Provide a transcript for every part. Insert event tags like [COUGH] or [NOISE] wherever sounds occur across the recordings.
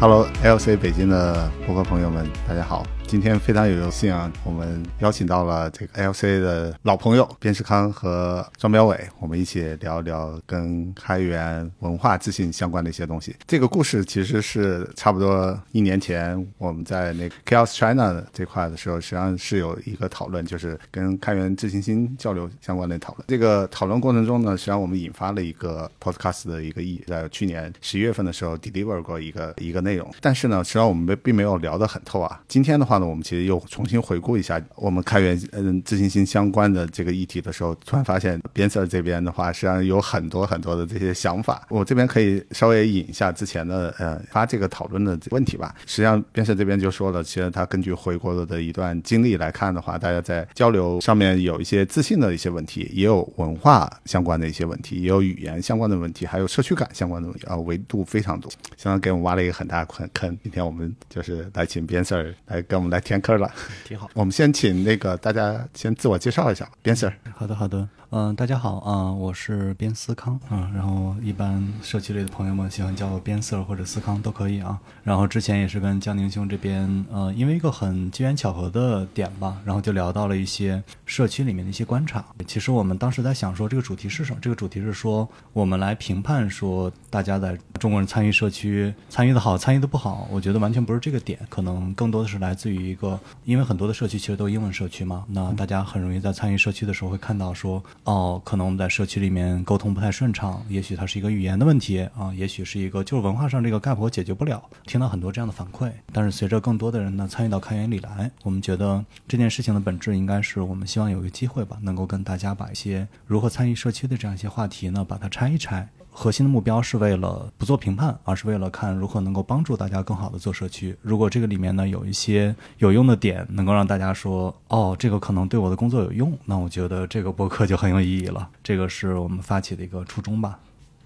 Hello，LC 北京的播客朋友们，大家好。今天非常有幸啊，我们邀请到了这个 LCA 的老朋友边世康和庄彪伟，我们一起聊一聊跟开源文化自信相关的一些东西。这个故事其实是差不多一年前我们在那个 Chaos China 这块的时候，实际上是有一个讨论，就是跟开源自信心交流相关的讨论。这个讨论过程中呢，实际上我们引发了一个 Podcast 的一个意，在去年十一月份的时候 deliver 过一个一个内容，但是呢，实际上我们并并没有聊得很透啊。今天的话。那我们其实又重新回顾一下我们开源嗯自信心相关的这个议题的时候，突然发现边 Sir 这边的话，实际上有很多很多的这些想法。我这边可以稍微引一下之前的呃发这个讨论的问题吧。实际上边 Sir 这边就说了，其实他根据回国的一段经历来看的话，大家在交流上面有一些自信的一些问题，也有文化相关的一些问题，也有语言相关的问题，还有社区感相关的问题啊，维度非常多，相当给我们挖了一个很大的坑。今天我们就是来请边 Sir 来跟我们。来填坑了，挺好。我们先请那个大家先自我介绍一下，边 Sir。好的，好的。嗯，大家好啊，我是边思康啊。然后一般社区里的朋友们喜欢叫我边 Sir 或者思康都可以啊。然后之前也是跟江宁兄这边，呃，因为一个很机缘巧合的点吧，然后就聊到了一些社区里面的一些观察。其实我们当时在想说，这个主题是什么？这个主题是说，我们来评判说，大家在中国人参与社区参与的好，参与的不好。我觉得完全不是这个点，可能更多的是来自于一个，因为很多的社区其实都是英文社区嘛，那大家很容易在参与社区的时候会看到说。哦，可能我们在社区里面沟通不太顺畅，也许它是一个语言的问题啊，也许是一个就是文化上这个 gap 解决不了。听到很多这样的反馈，但是随着更多的人呢参与到开源里来，我们觉得这件事情的本质应该是我们希望有一个机会吧，能够跟大家把一些如何参与社区的这样一些话题呢，把它拆一拆。核心的目标是为了不做评判，而是为了看如何能够帮助大家更好的做社区。如果这个里面呢有一些有用的点，能够让大家说哦，这个可能对我的工作有用，那我觉得这个博客就很有意义了。这个是我们发起的一个初衷吧。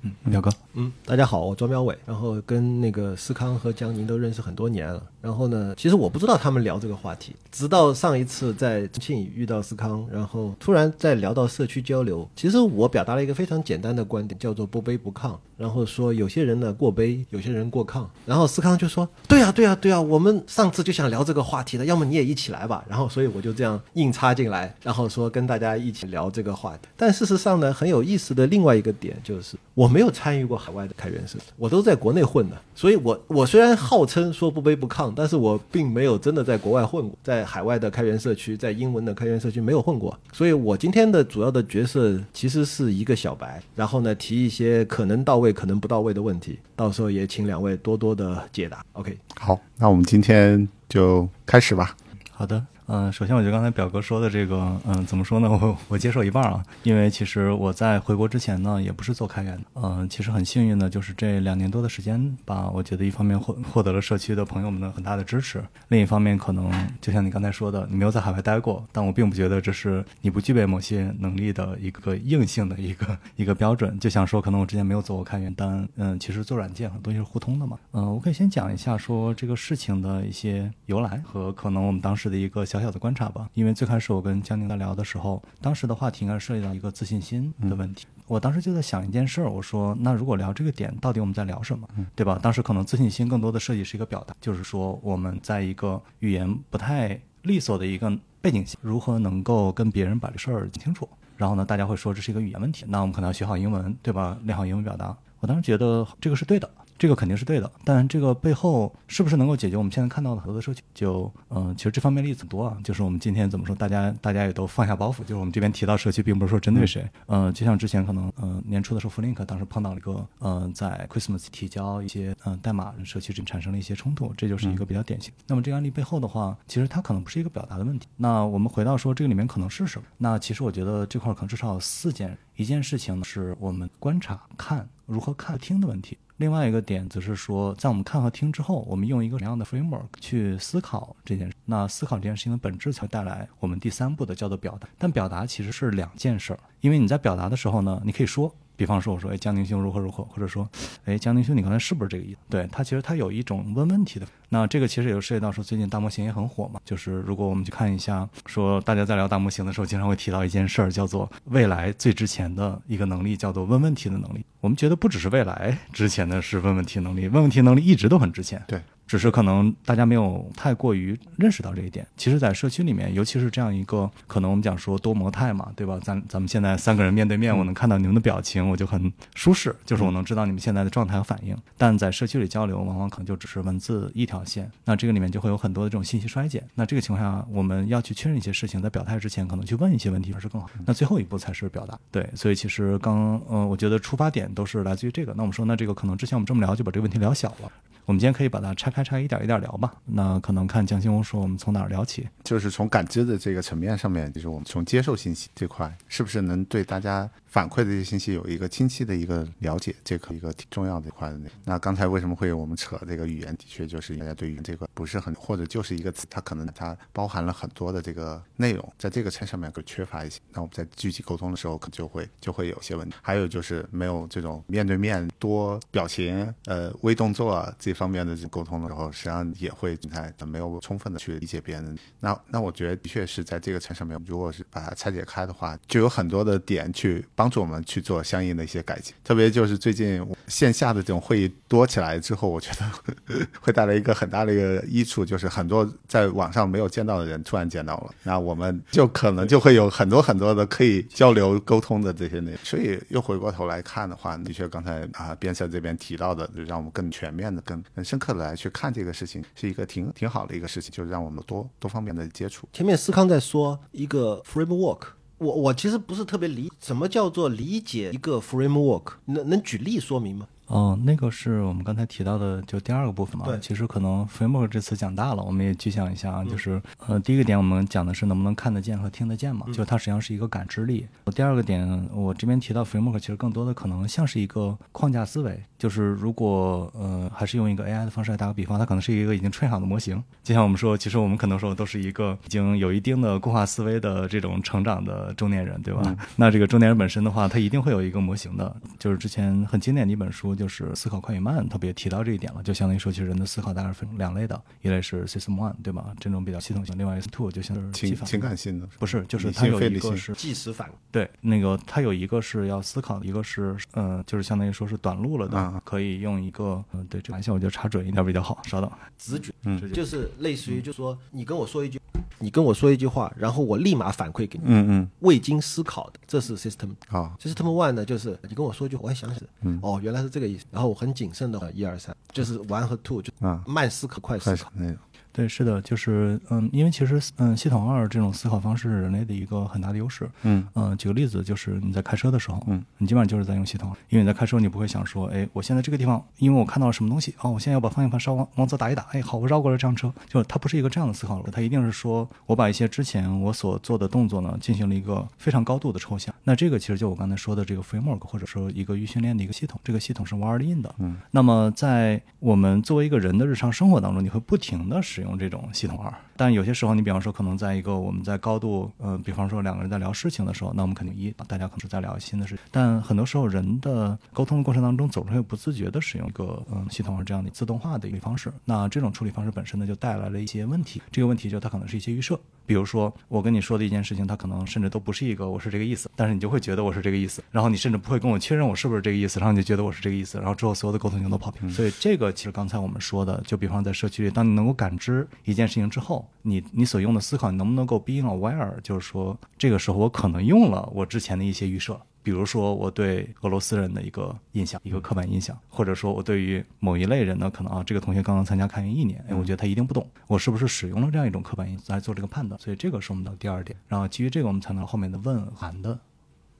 嗯，表哥，嗯，大家好，我庄彪伟，然后跟那个思康和江宁都认识很多年了。然后呢，其实我不知道他们聊这个话题，直到上一次在重庆遇到思康，然后突然在聊到社区交流。其实我表达了一个非常简单的观点，叫做不卑不亢。然后说有些人呢过卑，有些人过亢。然后思康就说：“对呀，对呀，对呀，我们上次就想聊这个话题的，要么你也一起来吧。”然后所以我就这样硬插进来，然后说跟大家一起聊这个话题。但事实上呢，很有意思的另外一个点就是，我没有参与过海外的开源社，我都在国内混的。所以我我虽然号称说不卑不亢。但是我并没有真的在国外混过，在海外的开源社区，在英文的开源社区没有混过，所以我今天的主要的角色其实是一个小白，然后呢提一些可能到位、可能不到位的问题，到时候也请两位多多的解答。OK，好，那我们今天就开始吧。好的。嗯，首先我觉得刚才表哥说的这个，嗯，怎么说呢？我我接受一半啊，因为其实我在回国之前呢，也不是做开源的。嗯，其实很幸运的，就是这两年多的时间吧，我觉得一方面获获得了社区的朋友们的很大的支持，另一方面可能就像你刚才说的，你没有在海外待过，但我并不觉得这是你不具备某些能力的一个硬性的一个一个标准。就想说，可能我之前没有做过开源，但嗯，其实做软件很多东西是互通的嘛。嗯，我可以先讲一下说这个事情的一些由来和可能我们当时的一个小。小的观察吧，因为最开始我跟江宁在聊的时候，当时的话题应该涉及到一个自信心的问题。我当时就在想一件事儿，我说那如果聊这个点，到底我们在聊什么，对吧？当时可能自信心更多的设计是一个表达，就是说我们在一个语言不太利索的一个背景下，如何能够跟别人把这事儿讲清楚。然后呢，大家会说这是一个语言问题，那我们可能要学好英文，对吧？练好英文表达。我当时觉得这个是对的。这个肯定是对的，但这个背后是不是能够解决我们现在看到的很多的社区？就嗯，其实这方面例子很多啊。就是我们今天怎么说，大家大家也都放下包袱。就是我们这边提到社区，并不是说针对谁。嗯，就像之前可能嗯年初的时候，Flink 当时碰到了一个嗯在 Christmas 提交一些嗯代码，社区里产生了一些冲突，这就是一个比较典型。那么这个案例背后的话，其实它可能不是一个表达的问题。那我们回到说这个里面可能是什么？那其实我觉得这块可能至少有四件。一件事情呢，是我们观察看如何看听的问题。另外一个点则是说，在我们看和听之后，我们用一个什么样的 framework 去思考这件事。那思考这件事情的本质，才带来我们第三步的叫做表达。但表达其实是两件事儿，因为你在表达的时候呢，你可以说，比方说我说，哎，江宁兄如何如何，或者说，哎，江宁兄你刚才是不是这个意思？对他其实他有一种问问题的。那这个其实也就涉及到说，最近大模型也很火嘛。就是如果我们去看一下，说大家在聊大模型的时候，经常会提到一件事儿，叫做未来最值钱的一个能力，叫做问问题的能力。我们觉得不只是未来值钱的是问问题能力，问问题能力一直都很值钱。对。只是可能大家没有太过于认识到这一点。其实，在社区里面，尤其是这样一个可能我们讲说多模态嘛，对吧？咱咱们现在三个人面对面，我能看到你们的表情，我就很舒适，就是我能知道你们现在的状态和反应。但在社区里交流，往往可能就只是文字一条线，那这个里面就会有很多的这种信息衰减。那这个情况下，我们要去确认一些事情，在表态之前，可能去问一些问题，还是更好。那最后一步才是表达。对，所以其实刚嗯，我觉得出发点都是来自于这个。那我们说，那这个可能之前我们这么聊，就把这个问题聊小了。我们今天可以把它拆开拆，一点一点聊吧。那可能看蒋兴红说，我们从哪儿聊起？就是从感知的这个层面上面，就是我们从接受信息这块，是不是能对大家？反馈的这些信息有一个清晰的一个了解，这个一个挺重要的一块的。那刚才为什么会我们扯这个语言？的确就是大家对于这个不是很，或者就是一个词，它可能它包含了很多的这个内容，在这个层上面可缺乏一些。那我们在具体沟通的时候，可就会就会有些问题。还有就是没有这种面对面多表情、呃微动作这方面的这沟通的时候，实际上也会在没有充分的去理解别人。那那我觉得的确是在这个层上面，如果是把它拆解开的话，就有很多的点去。帮助我们去做相应的一些改进，特别就是最近线下的这种会议多起来之后，我觉得 [LAUGHS] 会带来一个很大的一个益处，就是很多在网上没有见到的人突然见到了，那我们就可能就会有很多很多的可以交流沟通的这些内容。所以又回过头来看的话，的确刚才啊边塞这边提到的，就让我们更全面的、更更深刻的来去看这个事情，是一个挺挺好的一个事情，就是让我们多多方面的接触。前面思康在说一个 framework。我我其实不是特别理什么叫做理解一个 framework，能能举例说明吗？哦，那个是我们刚才提到的，就第二个部分嘛。对，其实可能 framework 这次讲大了，我们也具象一下啊，就是呃，第一个点我们讲的是能不能看得见和听得见嘛，就它实际上是一个感知力。第二个点，我这边提到 framework，其实更多的可能像是一个框架思维，就是如果呃还是用一个 AI 的方式来打个比方，它可能是一个已经 train 好的模型。就像我们说，其实我们可能说都是一个已经有一定的固化思维的这种成长的中年人，对吧？那这个中年人本身的话，他一定会有一个模型的，就是之前很经典的一本书，就是《思考快与》。慢特别提到这一点了，就相当于说，其实人的思考大概是分两类的，一类是 system one，对吧？这种比较系统性；，另外一个 two 就像是情情感性的，不是，就是它有一个是即时反对，那个它有一个是要思考，一个是呃，就是相当于说是短路了的，可以用一个嗯，对，这玩笑我觉得查准一点比较好。稍等，直觉，嗯，就是类似于，就说你跟我说一句，你跟我说一句话，然后我立马反馈给你，嗯嗯，未经思考的，这是 system 啊，system one 呢，就是你跟我说一句，我还想想，嗯，哦，原来是这个意思，然后我很谨慎的一二三。就是 one 和 two 就啊慢思考快思考那种。对，是的，就是嗯，因为其实嗯，系统二这种思考方式是人类的一个很大的优势。嗯嗯，举个例子，就是你在开车的时候，嗯，你基本上就是在用系统，因为你在开车，你不会想说，哎，我现在这个地方，因为我看到了什么东西，哦，我现在要把方向盘稍往往左打一打，哎，好，我绕过了这辆车，就它不是一个这样的思考了，它一定是说我把一些之前我所做的动作呢，进行了一个非常高度的抽象。那这个其实就我刚才说的这个 framework，或者说一个预训练的一个系统，这个系统是 wired in 的。嗯，那么在我们作为一个人的日常生活当中，你会不停的使用这种系统二。但有些时候，你比方说，可能在一个我们在高度，呃，比方说两个人在聊事情的时候，那我们肯定一，大家可能是在聊新的事情。但很多时候，人的沟通的过程当中，总是会不自觉的使用一个嗯系统是这样的自动化的一个方式。那这种处理方式本身呢，就带来了一些问题。这个问题就它可能是一些预设，比如说我跟你说的一件事情，它可能甚至都不是一个我是这个意思，但是你就会觉得我是这个意思，然后你甚至不会跟我确认我是不是这个意思，然后你就觉得我是这个意思，然后之后所有的沟通就都跑偏。所以这个其实刚才我们说的，就比方在社区里，当你能够感知一件事情之后，你你所用的思考，你能不能够 being aware？就是说，这个时候我可能用了我之前的一些预设，比如说我对俄罗斯人的一个印象，一个刻板印象，或者说我对于某一类人呢，可能啊，这个同学刚刚参加开营一年，哎，我觉得他一定不懂，我是不是使用了这样一种刻板印象来做这个判断？所以这个是我们的第二点。然后基于这个，我们才能后面的问函的。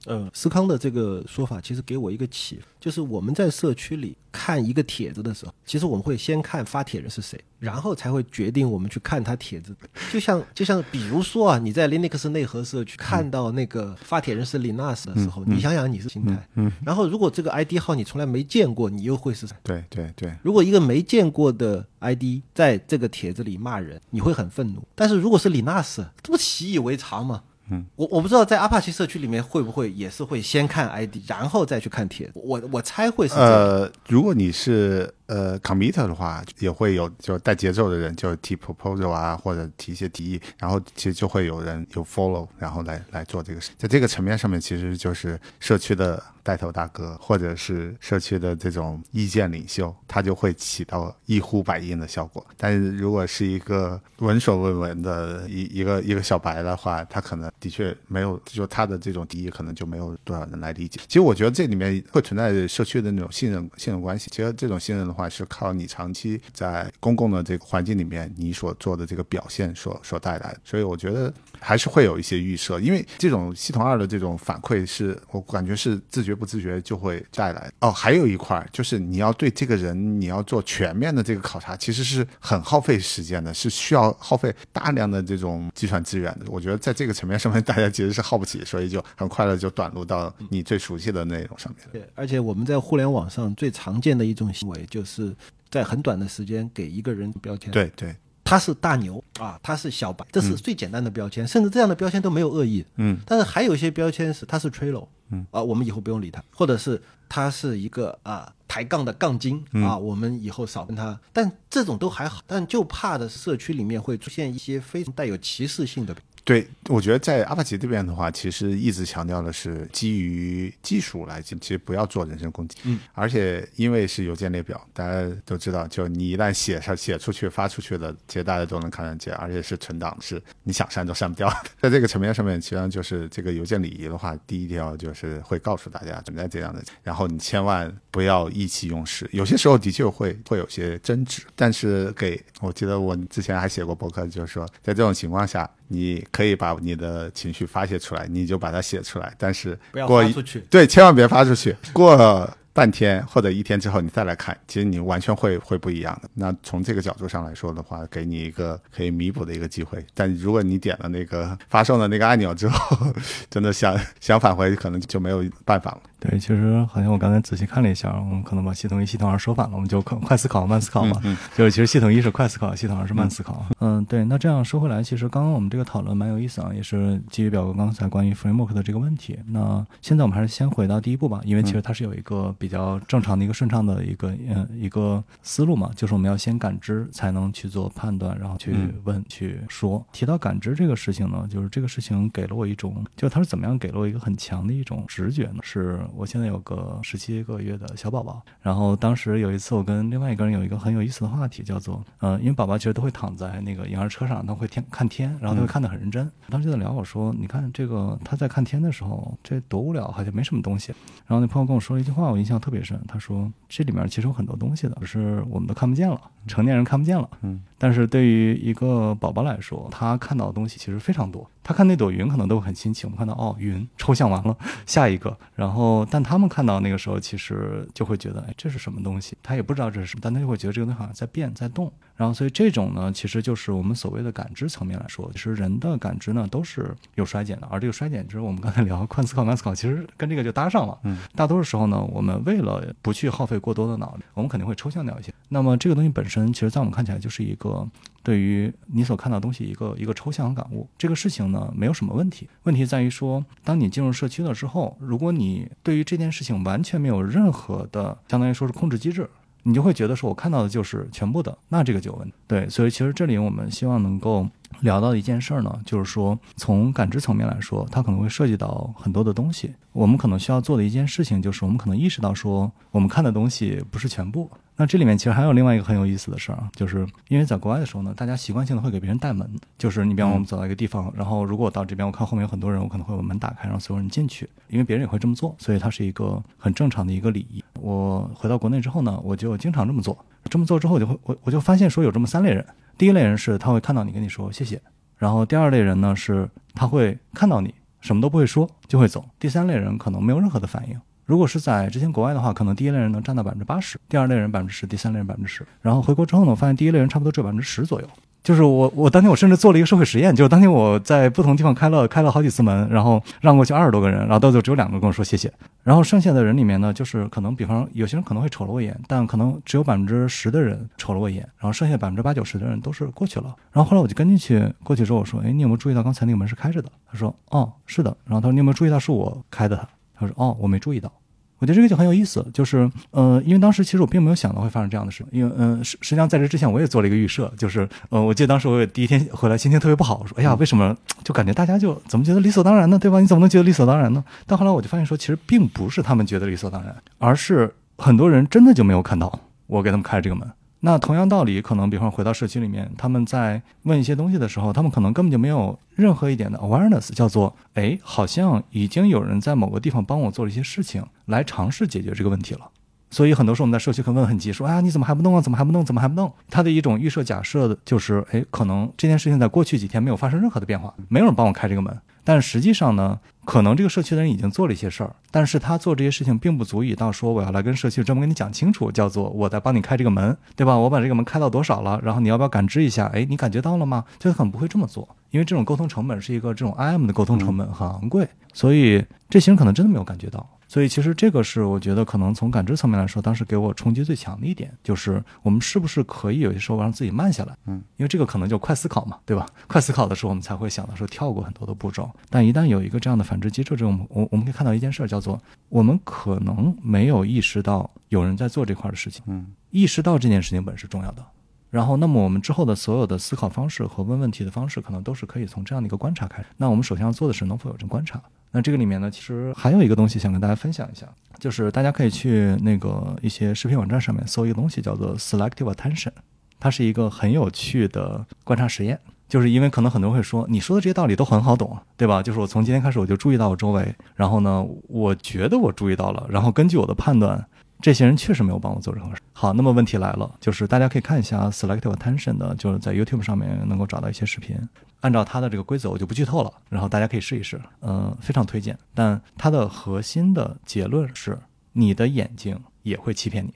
呃，思康的这个说法其实给我一个启发，就是我们在社区里看一个帖子的时候，其实我们会先看发帖人是谁，然后才会决定我们去看他帖子。就像就像比如说啊，你在 Linux 内核社区看到那个发帖人是 Linus 的时候，你想想你是心态。嗯。然后如果这个 ID 号你从来没见过，你又会是谁？对对对。如果一个没见过的 ID 在这个帖子里骂人，你会很愤怒。但是如果是 Linus，这不习以为常吗？嗯，我我不知道在阿帕奇社区里面会不会也是会先看 ID，然后再去看帖子。我我猜会是这样。呃，如果你是呃，commiter 的话，也会有就带节奏的人，就提 proposal 啊，或者提一些提议，然后其实就会有人有 follow，然后来来做这个事。在这个层面上面，其实就是社区的带头大哥，或者是社区的这种意见领袖，他就会起到一呼百应的效果。但是如果是一个闻所未闻的一一个一个小白的话，他可能的确没有，就他的这种提议可能就没有多少人来理解。其实我觉得这里面会存在社区的那种信任信任关系。其实这种信任的话，是靠你长期在公共的这个环境里面，你所做的这个表现所所带来的。所以我觉得还是会有一些预设，因为这种系统二的这种反馈是我感觉是自觉不自觉就会带来。哦，还有一块就是你要对这个人你要做全面的这个考察，其实是很耗费时间的，是需要耗费大量的这种计算资源的。我觉得在这个层面上面，大家其实是耗不起，所以就很快的就短路到你最熟悉的内容上面。对，而且我们在互联网上最常见的一种行为，就是在很短的时间给一个人标签。，对对，他是大牛啊，他是小白，这是最简单的标签，甚至这样的标签都没有恶意。嗯，但是还有一些标签是他是 trailer，嗯啊，我们以后不用理他，或者是他是一个啊抬杠的杠精嗯啊，我们以后少跟他。但这种都还好，但就怕的社区里面会出现一些非常带有歧视性的。对，我觉得在阿帕奇这边的话，其实一直强调的是基于技术来进，其实不要做人身攻击。嗯，而且因为是邮件列表，大家都知道，就你一旦写上写出去发出去了，其实大家都能看得见，而且是存档，是你想删都删不掉的。[LAUGHS] 在这个层面上面，实际上就是这个邮件礼仪的话，第一条就是会告诉大家存在这样的，然后你千万不要意气用事。有些时候的确会会有些争执，但是给我记得我之前还写过博客，就是说在这种情况下。你可以把你的情绪发泄出来，你就把它写出来，但是不要过一发出去对，千万别发出去。过半天或者一天之后，你再来看，其实你完全会会不一样的。那从这个角度上来说的话，给你一个可以弥补的一个机会。但如果你点了那个发送的那个按钮之后，[LAUGHS] 真的想想返回，可能就没有办法了。对，其实好像我刚才仔细看了一下，我们可能把系统一、系统二说反了，我们就快快思考、慢思考嘛。嗯就是其实系统一是快思考，系统二是慢思考。嗯，对。那这样说回来，其实刚刚我们这个讨论蛮有意思啊，也是基于表哥刚才关于 framework 的这个问题。那现在我们还是先回到第一步吧，因为其实它是有一个比较正常的一个顺畅的一个嗯一个思路嘛，就是我们要先感知才能去做判断，然后去嗯问、去说。提到感知这个事情呢，就是这个事情给了我一种，就是它是怎么样给了我一个很强的一种直觉呢？是我现在有个十七个月的小宝宝，然后当时有一次我跟另外一个人有一个很有意思的话题，叫做呃，因为宝宝其实都会躺在那个婴儿车上，他会天看天，然后他会看得很认真。当时就在聊，我说你看这个他在看天的时候，这多无聊，好像没什么东西。然后那朋友跟我说了一句话，我印象特别深，他说这里面其实有很多东西的，只是我们都看不见了，成年人看不见了。嗯，但是对于一个宝宝来说，他看到的东西其实非常多。他看那朵云可能都很新奇，我们看到哦云抽象完了，[LAUGHS] 下一个，然后但他们看到那个时候，其实就会觉得哎这是什么东西？他也不知道这是什么，但他就会觉得这个东西好像在变在动。然后所以这种呢，其实就是我们所谓的感知层面来说，其实人的感知呢都是有衰减的，而这个衰减就是我们刚才聊快思考慢思考，其实跟这个就搭上了。嗯，大多数时候呢，我们为了不去耗费过多的脑力，我们肯定会抽象掉一些。那么这个东西本身，其实在我们看起来就是一个对于你所看到东西一个一个抽象和感悟。这个事情呢，没有什么问题。问题在于说，当你进入社区了之后，如果你对于这件事情完全没有任何的，相当于说是控制机制。你就会觉得说，我看到的就是全部的，那这个就有问题。对，所以其实这里我们希望能够聊到的一件事儿呢，就是说从感知层面来说，它可能会涉及到很多的东西。我们可能需要做的一件事情，就是我们可能意识到说，我们看的东西不是全部。那这里面其实还有另外一个很有意思的事儿啊，就是因为在国外的时候呢，大家习惯性的会给别人带门，就是你比方我们走到一个地方，然后如果我到这边，我看后面有很多人，我可能会把门打开，让所有人进去，因为别人也会这么做，所以它是一个很正常的一个礼仪。我回到国内之后呢，我就经常这么做，这么做之后，我就会我我就发现说有这么三类人，第一类人是他会看到你跟你说谢谢，然后第二类人呢是他会看到你什么都不会说就会走，第三类人可能没有任何的反应。如果是在之前国外的话，可能第一类人能占到百分之八十，第二类人百分之十，第三类人百分之十。然后回国之后呢，我发现第一类人差不多只有百分之十左右。就是我，我当天我甚至做了一个社会实验，就是当天我在不同地方开了开了好几次门，然后让过去二十多个人，然后到最后只有两个跟我说谢谢，然后剩下的人里面呢，就是可能比方有些人可能会瞅了我一眼，但可能只有百分之十的人瞅了我一眼，然后剩下百分之八九十的人都是过去了。然后后来我就跟进去，过去之后我说，哎，你有没有注意到刚才那个门是开着的？他说，哦，是的。然后他说，你有没有注意到是我开的？他说，哦，我没注意到。我觉得这个就很有意思，就是呃，因为当时其实我并没有想到会发生这样的事，因为嗯，实实际上在这之前我也做了一个预设，就是呃，我记得当时我也第一天回来心情特别不好，我说哎呀，为什么就感觉大家就怎么觉得理所当然呢？对吧？你怎么能觉得理所当然呢？但后来我就发现说，其实并不是他们觉得理所当然，而是很多人真的就没有看到我给他们开这个门。那同样道理，可能比方回到社区里面，他们在问一些东西的时候，他们可能根本就没有任何一点的 awareness，叫做，哎，好像已经有人在某个地方帮我做了一些事情，来尝试解决这个问题了。所以很多时候我们在社区可能问很急，说，啊，你怎么还不弄啊？怎么还不弄？怎么还不弄？他的一种预设假设的就是，哎，可能这件事情在过去几天没有发生任何的变化，没有人帮我开这个门。但实际上呢，可能这个社区的人已经做了一些事儿，但是他做这些事情并不足以到说我要来跟社区专门跟你讲清楚，叫做我在帮你开这个门，对吧？我把这个门开到多少了，然后你要不要感知一下？哎，你感觉到了吗？就他可能不会这么做，因为这种沟通成本是一个这种 IM 的沟通成本很昂贵，所以这些人可能真的没有感觉到。所以其实这个是我觉得可能从感知层面来说，当时给我冲击最强的一点，就是我们是不是可以有些时候让自己慢下来？嗯，因为这个可能就快思考嘛，对吧？快思考的时候，我们才会想到说跳过很多的步骤。但一旦有一个这样的反制机制，这种我我们可以看到一件事儿，叫做我们可能没有意识到有人在做这块的事情。嗯，意识到这件事情本是重要的。然后，那么我们之后的所有的思考方式和问问题的方式，可能都是可以从这样的一个观察开始。那我们首先要做的是能否有这观察。那这个里面呢，其实还有一个东西想跟大家分享一下，就是大家可以去那个一些视频网站上面搜一个东西，叫做 selective attention，它是一个很有趣的观察实验。就是因为可能很多人会说，你说的这些道理都很好懂，对吧？就是我从今天开始我就注意到我周围，然后呢，我觉得我注意到了，然后根据我的判断。这些人确实没有帮我做任何事。好，那么问题来了，就是大家可以看一下 selective attention 的，就是在 YouTube 上面能够找到一些视频。按照它的这个规则，我就不剧透了，然后大家可以试一试，嗯，非常推荐。但它的核心的结论是，你的眼睛也会欺骗你，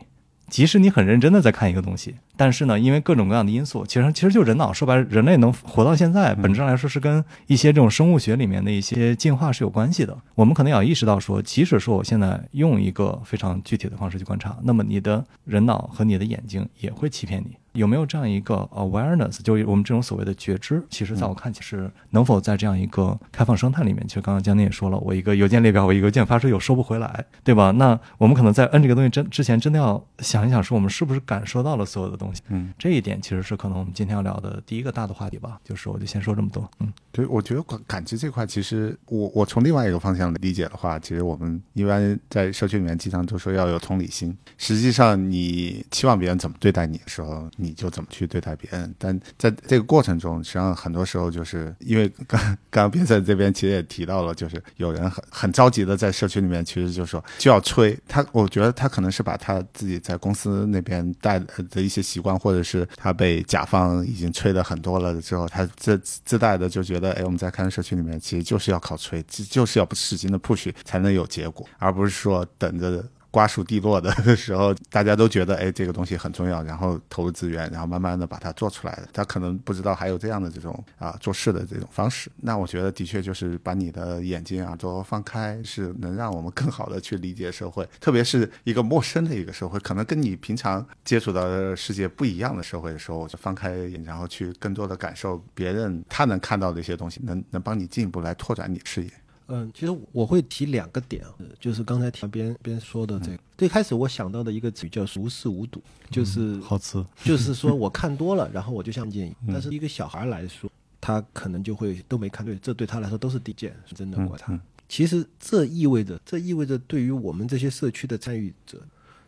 即使你很认真的在看一个东西。但是呢，因为各种各样的因素，其实其实就人脑说白了，人类能活到现在，本质上来说是跟一些这种生物学里面的一些进化是有关系的。我们可能要意识到说，即使说我现在用一个非常具体的方式去观察，那么你的人脑和你的眼睛也会欺骗你。有没有这样一个 awareness，就我们这种所谓的觉知？其实在我看，其实能否在这样一个开放生态里面？其实刚刚江宁也说了，我一个邮件列表，我一个邮件发出有收不回来，对吧？那我们可能在摁这个东西真之前，真的要想一想，说我们是不是感受到了所有的东西？嗯，这一点其实是可能我们今天要聊的第一个大的话题吧。就是我就先说这么多。嗯，对，我觉得感感知这块，其实我我从另外一个方向理解的话，其实我们一般在社区里面经常都说要有同理心。实际上，你期望别人怎么对待你的时候，你就怎么去对待。别人，但在这个过程中，实际上很多时候就是因为刚刚刚边在这边其实也提到了，就是有人很很着急的在社区里面，其实就说就要催他。我觉得他可能是把他自己在公司那边带的一些习惯，或者是他被甲方已经催的很多了之后，他自自带的就觉得，哎，我们在开源社区里面，其实就是要靠吹，就是要不使劲的 push 才能有结果，而不是说等着。瓜熟蒂落的时候，大家都觉得哎，这个东西很重要，然后投入资源，然后慢慢的把它做出来的。他可能不知道还有这样的这种啊做事的这种方式。那我觉得的确就是把你的眼睛啊都放开，是能让我们更好的去理解社会，特别是一个陌生的一个社会，可能跟你平常接触到的世界不一样的社会的时候，我就放开眼，然后去更多的感受别人他能看到的一些东西，能能帮你进一步来拓展你视野。嗯，其实我会提两个点，就是刚才提边边说的这个。最开始我想到的一个词叫“熟视无睹”，就是好词，就是说我看多了，然后我就像建议。但是一个小孩来说，他可能就会都没看对，这对他来说都是第一件，是真的过他。其实这意味着，这意味着对于我们这些社区的参与者。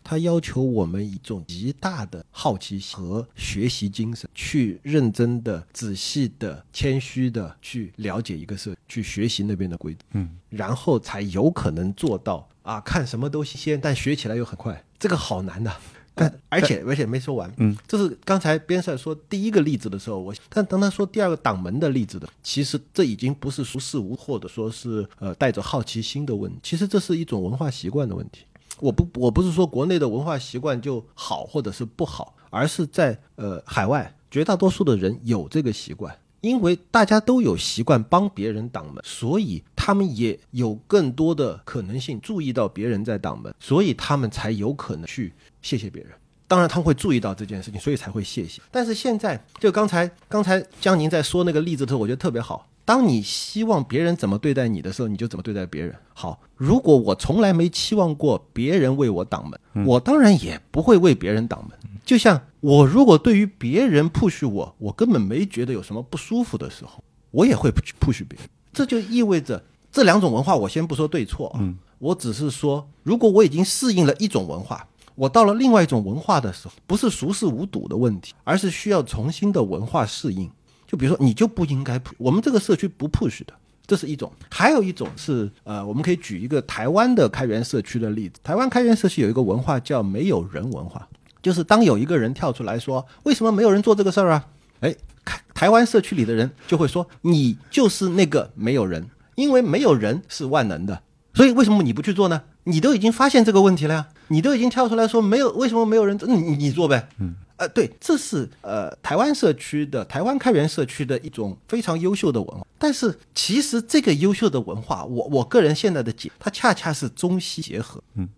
他要求我们以一种极大的好奇心和学习精神，去认真的、仔细的、谦虚的去了解一个社，去学习那边的规则，嗯，然后才有可能做到啊，看什么都新鲜，但学起来又很快，这个好难的。[LAUGHS] 但而且而且没说完，嗯，这是刚才边帅说第一个例子的时候，我但当他说第二个挡门的例子的，其实这已经不是熟视无或者说是呃带着好奇心的问题，其实这是一种文化习惯的问题。我不，我不是说国内的文化习惯就好或者是不好，而是在呃海外绝大多数的人有这个习惯，因为大家都有习惯帮别人挡门，所以他们也有更多的可能性注意到别人在挡门，所以他们才有可能去谢谢别人。当然，他们会注意到这件事情，所以才会谢谢。但是现在，就刚才刚才江宁在说那个例子的时候，我觉得特别好。当你希望别人怎么对待你的时候，你就怎么对待别人。好，如果我从来没期望过别人为我挡门，我当然也不会为别人挡门。就像我如果对于别人 push 我，我根本没觉得有什么不舒服的时候，我也会 push 别人。这就意味着这两种文化，我先不说对错啊，我只是说，如果我已经适应了一种文化。我到了另外一种文化的时候，不是熟视无睹的问题，而是需要重新的文化适应。就比如说，你就不应该，我们这个社区不 push 的，这是一种；还有一种是，呃，我们可以举一个台湾的开源社区的例子。台湾开源社区有一个文化叫没有人文化，就是当有一个人跳出来说，为什么没有人做这个事儿啊？哎，台台湾社区里的人就会说，你就是那个没有人，因为没有人是万能的，所以为什么你不去做呢？你都已经发现这个问题了呀，你都已经跳出来说没有，为什么没有人？你你做呗。嗯，呃，对，这是呃台湾社区的台湾开源社区的一种非常优秀的文化。但是其实这个优秀的文化，我我个人现在的解，它恰恰是中西结合。嗯，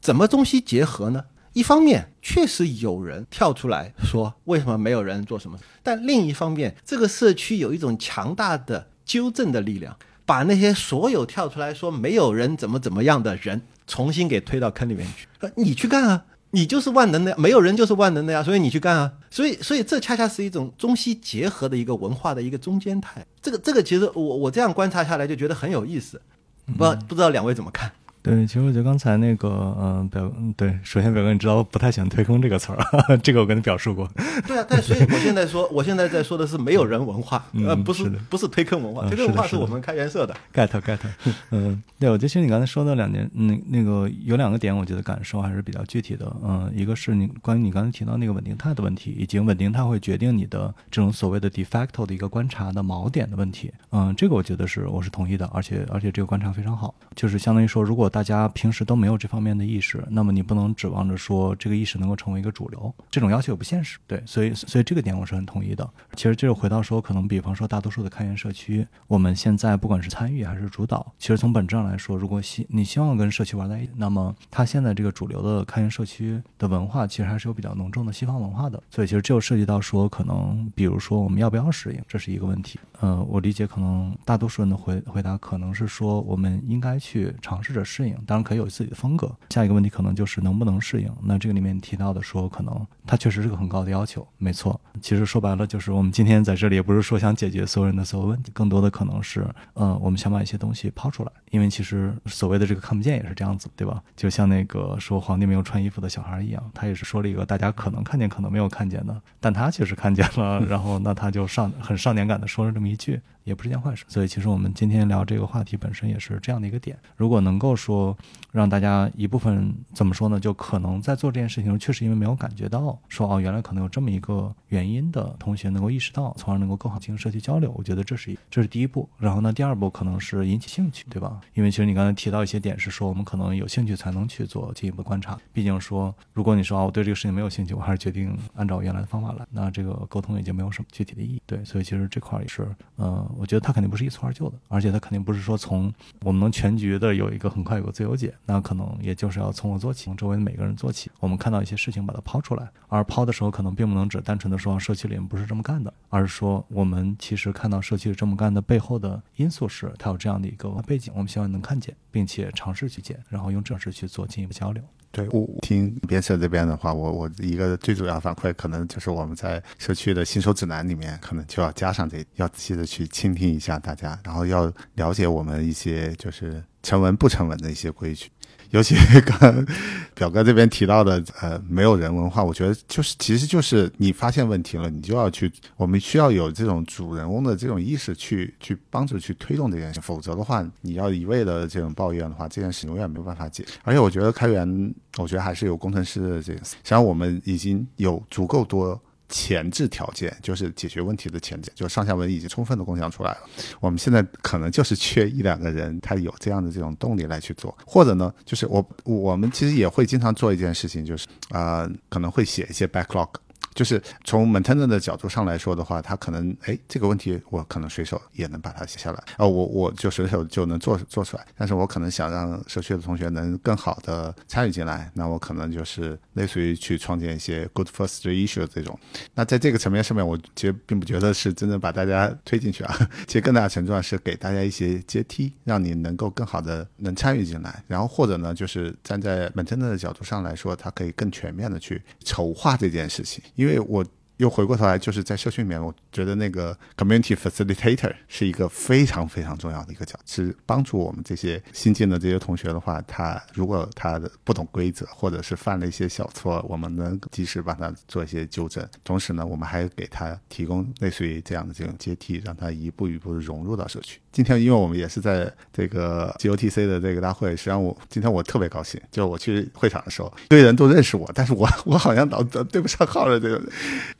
怎么中西结合呢？一方面确实有人跳出来说为什么没有人做什么，但另一方面，这个社区有一种强大的纠正的力量。把那些所有跳出来说没有人怎么怎么样的人重新给推到坑里面去，你去干啊，你就是万能的呀，没有人就是万能的呀，所以你去干啊，所以所以这恰恰是一种中西结合的一个文化的一个中间态，这个这个其实我我这样观察下来就觉得很有意思，不不知道两位怎么看？对，其实我觉得刚才那个，嗯，表，对，首先表哥，你知道我不太喜欢推坑这个词儿，[LAUGHS] 这个我跟你表述过。对啊，但所以我现在说，我现在在说的是没有人文化，呃，不是不是推坑文化，推坑文化是我们开源社的。get get，[LAUGHS] 嗯，对，我觉得其实你刚才说的两点，那那个有两个点，我觉得感受还是比较具体的。嗯，一个是你关于你刚才提到那个稳定态的问题，以及稳定态会决定你的这种所谓的 de facto 的一个观察的锚点的问题。嗯，这个我觉得是我是同意的，而且而且这个观察非常好，就是相当于说，如果大家平时都没有这方面的意识，那么你不能指望着说这个意识能够成为一个主流，这种要求也不现实。对，所以所以这个点我是很同意的。其实就是回到说，可能比方说大多数的开源社区，我们现在不管是参与还是主导，其实从本质上来说，如果希你希望跟社区玩在一起，那么它现在这个主流的开源社区的文化，其实还是有比较浓重的西方文化的。所以其实这就涉及到说，可能比如说我们要不要适应，这是一个问题。呃，我理解可能大多数人的回回答可能是说，我们应该去尝试着适适应，当然可以有自己的风格。下一个问题可能就是能不能适应。那这个里面提到的说，可能它确实是个很高的要求，没错。其实说白了，就是我们今天在这里也不是说想解决所有人的所有问题，更多的可能是，呃，我们想把一些东西抛出来。因为其实所谓的这个看不见也是这样子，对吧？就像那个说皇帝没有穿衣服的小孩一样，他也是说了一个大家可能看见，可能没有看见的，但他确实看见了。然后那他就少很少年感的说了这么一句。也不是件坏事，所以其实我们今天聊这个话题本身也是这样的一个点。如果能够说让大家一部分怎么说呢，就可能在做这件事情时，确实因为没有感觉到说哦，原来可能有这么一个原因的同学能够意识到，从而能够更好进行社区交流。我觉得这是一这是第一步。然后呢，第二步可能是引起兴趣，对吧？因为其实你刚才提到一些点是说，我们可能有兴趣才能去做进一步观察。毕竟说，如果你说啊，我对这个事情没有兴趣，我还是决定按照原来的方法来，那这个沟通已经没有什么具体的意义。对，所以其实这块也是，呃，我觉得它肯定不是一。蹴而就的，而且他肯定不是说从我们能全局的有一个很快有个自由解，那可能也就是要从我做起，从周围每个人做起。我们看到一些事情，把它抛出来，而抛的时候可能并不能只单纯的说社区里面不是这么干的，而是说我们其实看到社区这么干的背后的因素是它有这样的一个背景，我们希望能看见，并且尝试去见，然后用正式去做进一步交流。对我听编社这边的话，我我一个最主要反馈可能就是我们在社区的新手指南里面，可能就要加上这，要仔细的去倾听一下大家，然后要了解我们一些就是成文不成文的一些规矩。尤其刚表哥这边提到的，呃，没有人文化，我觉得就是，其实就是你发现问题了，你就要去，我们需要有这种主人翁的这种意识，去去帮助去推动这件事，否则的话，你要一味的这种抱怨的话，这件事永远没有办法解。而且我觉得开源，我觉得还是有工程师的这个，实际上我们已经有足够多。前置条件就是解决问题的前置，就上下文已经充分的共享出来了。我们现在可能就是缺一两个人，他有这样的这种动力来去做，或者呢，就是我我们其实也会经常做一件事情，就是啊，可能会写一些 backlog。就是从 maintainer 的角度上来说的话，他可能哎这个问题我可能随手也能把它写下来，啊、我我就随手就能做做出来。但是我可能想让社区的同学能更好的参与进来，那我可能就是类似于去创建一些 good first issue 这种。那在这个层面上面，我其实并不觉得是真正把大家推进去啊，其实更大的程度上是给大家一些阶梯，让你能够更好的能参与进来。然后或者呢，就是站在 maintainer 的角度上来说，它可以更全面的去筹划这件事情，因为我。又回过头来，就是在社区里面，我觉得那个 community facilitator 是一个非常非常重要的一个角，是帮助我们这些新进的这些同学的话，他如果他的不懂规则，或者是犯了一些小错，我们能及时帮他做一些纠正。同时呢，我们还给他提供类似于这样的这种阶梯，让他一步一步融入到社区。今天，因为我们也是在这个 GOTC 的这个大会，实际上我今天我特别高兴，就是我去会场的时候，一堆人都认识我，但是我 [LAUGHS] 我好像老对不上号了，这个。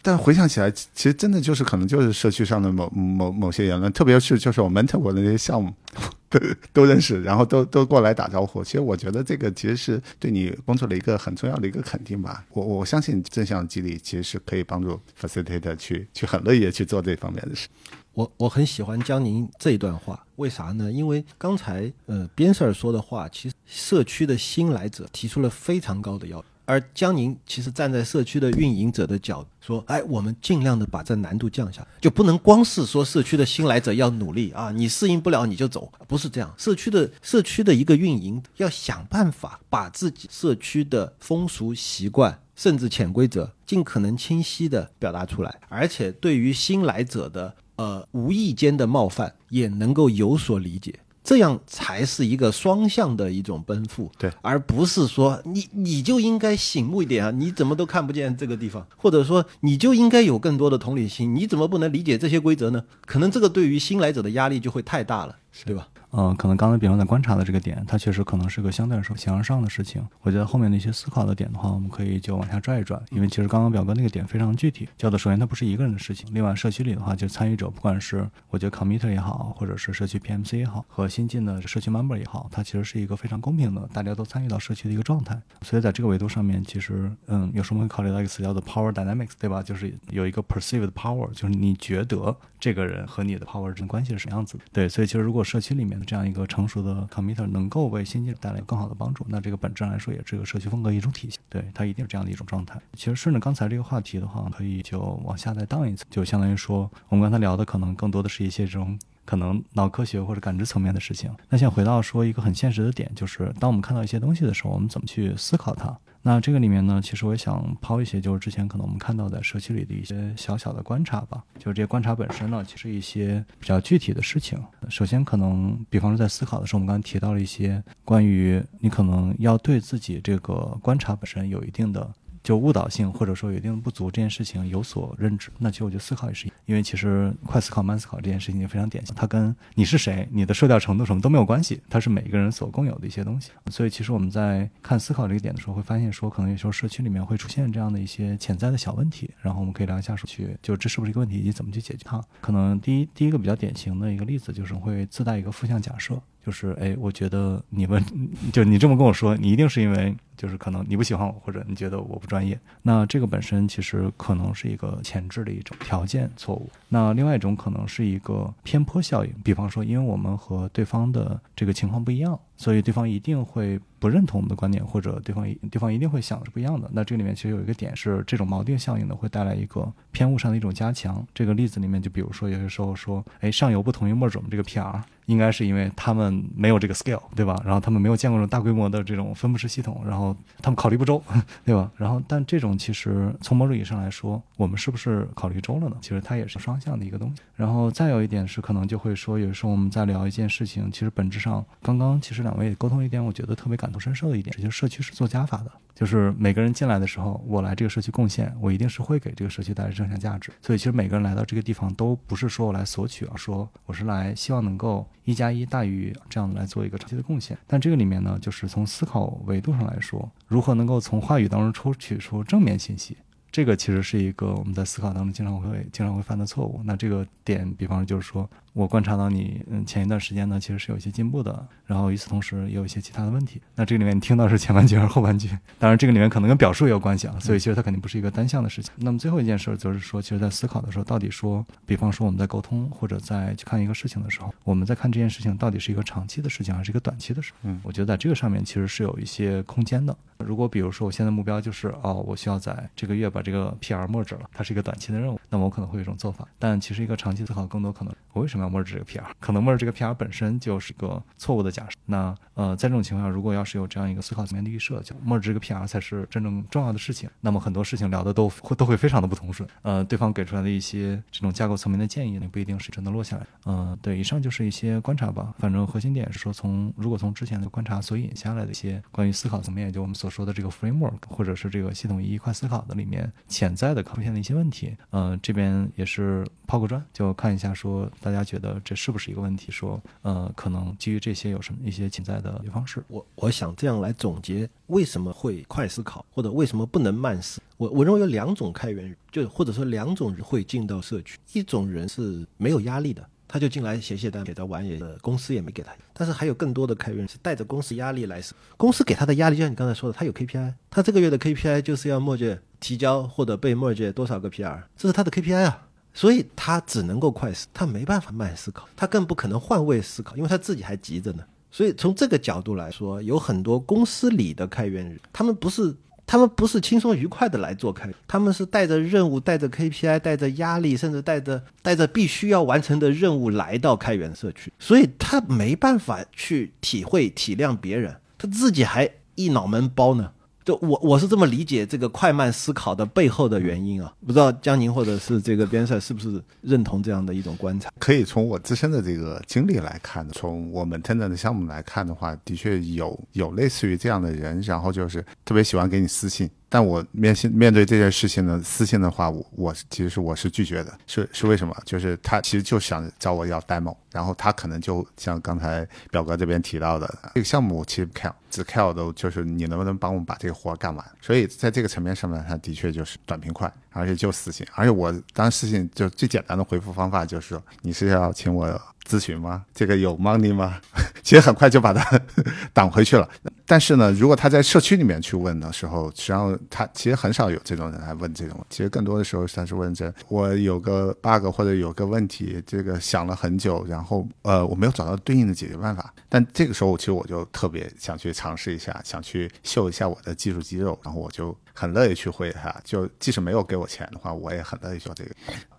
但回想起来，其实真的就是可能就是社区上的某某某些言论，特别是就是我们 e n 的那些项目。[LAUGHS] 都都认识，然后都都过来打招呼。其实我觉得这个其实是对你工作的一个很重要的一个肯定吧。我我相信正向激励其实是可以帮助 facilitator 去去很乐意的去做这方面的事。我我很喜欢江宁这一段话，为啥呢？因为刚才呃边 Sir 说的话，其实社区的新来者提出了非常高的要求。而江宁其实站在社区的运营者的角说，哎，我们尽量的把这难度降下，就不能光是说社区的新来者要努力啊，你适应不了你就走，不是这样。社区的社区的一个运营要想办法把自己社区的风俗习惯甚至潜规则尽可能清晰的表达出来，而且对于新来者的呃无意间的冒犯也能够有所理解。这样才是一个双向的一种奔赴，对，而不是说你你就应该醒目一点啊，你怎么都看不见这个地方，或者说你就应该有更多的同理心，你怎么不能理解这些规则呢？可能这个对于新来者的压力就会太大了，对吧？嗯，可能刚才比方在观察的这个点，它确实可能是个相对来说形而上的事情。我觉得后面的一些思考的点的话，我们可以就往下拽一拽，因为其实刚刚表哥那个点非常具体，叫做首先它不是一个人的事情，另外社区里的话，就是参与者，不管是我觉得 committer 也好，或者是社区 PMC 也好，和新进的社区 member 也好，它其实是一个非常公平的，大家都参与到社区的一个状态。所以在这个维度上面，其实嗯，有时候会考虑到一个词叫做 power dynamics，对吧？就是有一个 perceived power，就是你觉得这个人和你的 power 之间关系是什么样子的？对，所以其实如果社区里面这样一个成熟的 committer 能够为新进带来更好的帮助，那这个本质上来说也是个社区风格一种体现。对，它一定是这样的一种状态。其实顺着刚才这个话题的话，可以就往下再荡一次，就相当于说我们刚才聊的可能更多的是一些这种可能脑科学或者感知层面的事情。那现在回到说一个很现实的点，就是当我们看到一些东西的时候，我们怎么去思考它？那这个里面呢，其实我也想抛一些，就是之前可能我们看到在社区里的一些小小的观察吧。就是这些观察本身呢，其实一些比较具体的事情。首先，可能比方说在思考的时候，我们刚才提到了一些关于你可能要对自己这个观察本身有一定的。就误导性或者说有一定的不足这件事情有所认知，那其实我觉得思考也是，因为其实快思考慢思考这件事情就非常典型，它跟你是谁、你的社交程度什么都没有关系，它是每一个人所共有的一些东西。所以其实我们在看思考这个点的时候，会发现说，可能有时候社区里面会出现这样的一些潜在的小问题，然后我们可以聊一下说去，就这是不是一个问题，以及怎么去解决它。可能第一第一个比较典型的一个例子就是会自带一个负向假设。就是哎，我觉得你们 [LAUGHS] 就你这么跟我说，你一定是因为就是可能你不喜欢我，或者你觉得我不专业。那这个本身其实可能是一个前置的一种条件错误。那另外一种可能是一个偏颇效应，比方说，因为我们和对方的这个情况不一样，所以对方一定会不认同我们的观点，或者对方对方一定会想的是不一样的。那这里面其实有一个点是，这种锚定效应呢，会带来一个偏误上的一种加强。这个例子里面，就比如说有些时候说，哎，上游不同意 merge 我们这个 PR。应该是因为他们没有这个 scale，对吧？然后他们没有见过这种大规模的这种分布式系统，然后他们考虑不周，[LAUGHS] 对吧？然后但这种其实从某种意义上来说，我们是不是考虑周了呢？其实它也是双向的一个东西。然后再有一点是，可能就会说，有时候我们在聊一件事情，其实本质上，刚刚其实两位沟通一点，我觉得特别感同身受的一点，就是社区是做加法的，就是每个人进来的时候，我来这个社区贡献，我一定是会给这个社区带来正向价值。所以其实每个人来到这个地方，都不是说我来索取啊，说我是来希望能够一加一大于。这样来做一个长期的贡献，但这个里面呢，就是从思考维度上来说，如何能够从话语当中抽取出正面信息，这个其实是一个我们在思考当中经常会经常会犯的错误。那这个点，比方就是说我观察到你嗯前一段时间呢其实是有一些进步的，然后与此同时也有一些其他的问题。那这个里面你听到是前半句还是后半句？当然这个里面可能跟表述也有关系啊，所以其实它肯定不是一个单向的事情。那么最后一件事就是说，其实在思考的时候，到底说，比方说我们在沟通或者在去看一个事情的时候，我们在看这件事情到底是一个长期的事情还是一个短期的事？嗯我觉得在这个上面其实是有一些空间的。如果比如说我现在目标就是哦，我需要在这个月把这个 PR merge 了，它是一个短期的任务，那么我可能会有一种做法。但其实一个长期思考更多可能，我为什么要 merge 这个 PR？可能默认这个 PR 本身就是个错误的假设。那呃，在这种情况下，如果要是有这样一个思考层面的预设，就默认这个 PR 才是真正重要的事情，那么很多事情聊的都会都会非常的不通顺。呃，对方给出来的一些这种架构层面的建议，呢，不一定是真的落下来。呃，对，以上就是一些观察吧。反正核心点是说从，如果从之前的观察所引下来的一些关于思考层面，也就我们所说的这个 framework，或者是这个系统一块思考的里面潜在的出现的一些问题，呃，这边也是抛个砖，就看一下说大家觉得这是不是一个问题？说，呃，可能基于这些有什么一些潜在的方式？我我想这样来总结为什么会快思考，或者为什么不能慢思。我我认为有两种开源，就或者说两种人会进到社区，一种人是没有压力的。他就进来写写单，给他玩也，公司也没给他。但是还有更多的开源是带着公司压力来，公司给他的压力，就像你刚才说的，他有 KPI，他这个月的 KPI 就是要 merge 提交或者被 merge 多少个 PR，这是他的 KPI 啊。所以他只能够快思，他没办法慢思考，他更不可能换位思考，因为他自己还急着呢。所以从这个角度来说，有很多公司里的开源人，他们不是他们不是轻松愉快的来做开源，他们是带着任务、带着 KPI、带着压力，甚至带着带着必须要完成的任务来到开源社区，所以他没办法去体会体谅别人，他自己还一脑门包呢。就我我是这么理解这个快慢思考的背后的原因啊，不知道江宁或者是这个边塞是不是认同这样的一种观察？可以从我自身的这个经历来看，从我们 Tender 的项目来看的话，的确有有类似于这样的人，然后就是特别喜欢给你私信。但我面信面对这件事情呢，私信的话，我我其实是我是拒绝的，是是为什么？就是他其实就想找我要 demo，然后他可能就像刚才表哥这边提到的，这个项目其实 care 只 care 的就是你能不能帮我们把这个活干完。所以在这个层面上面，他的确就是短平快，而且就私信，而且我当时私信就最简单的回复方法就是，你是要请我咨询吗？这个有 money 吗？[LAUGHS] 其实很快就把它 [LAUGHS] 挡回去了。但是呢，如果他在社区里面去问的时候，实际上他其实很少有这种人来问这种。其实更多的时候他是问这我有个 bug 或者有个问题，这个想了很久，然后呃我没有找到对应的解决办法。但这个时候其实我就特别想去尝试一下，想去秀一下我的技术肌肉，然后我就很乐意去回他。就即使没有给我钱的话，我也很乐意做这个。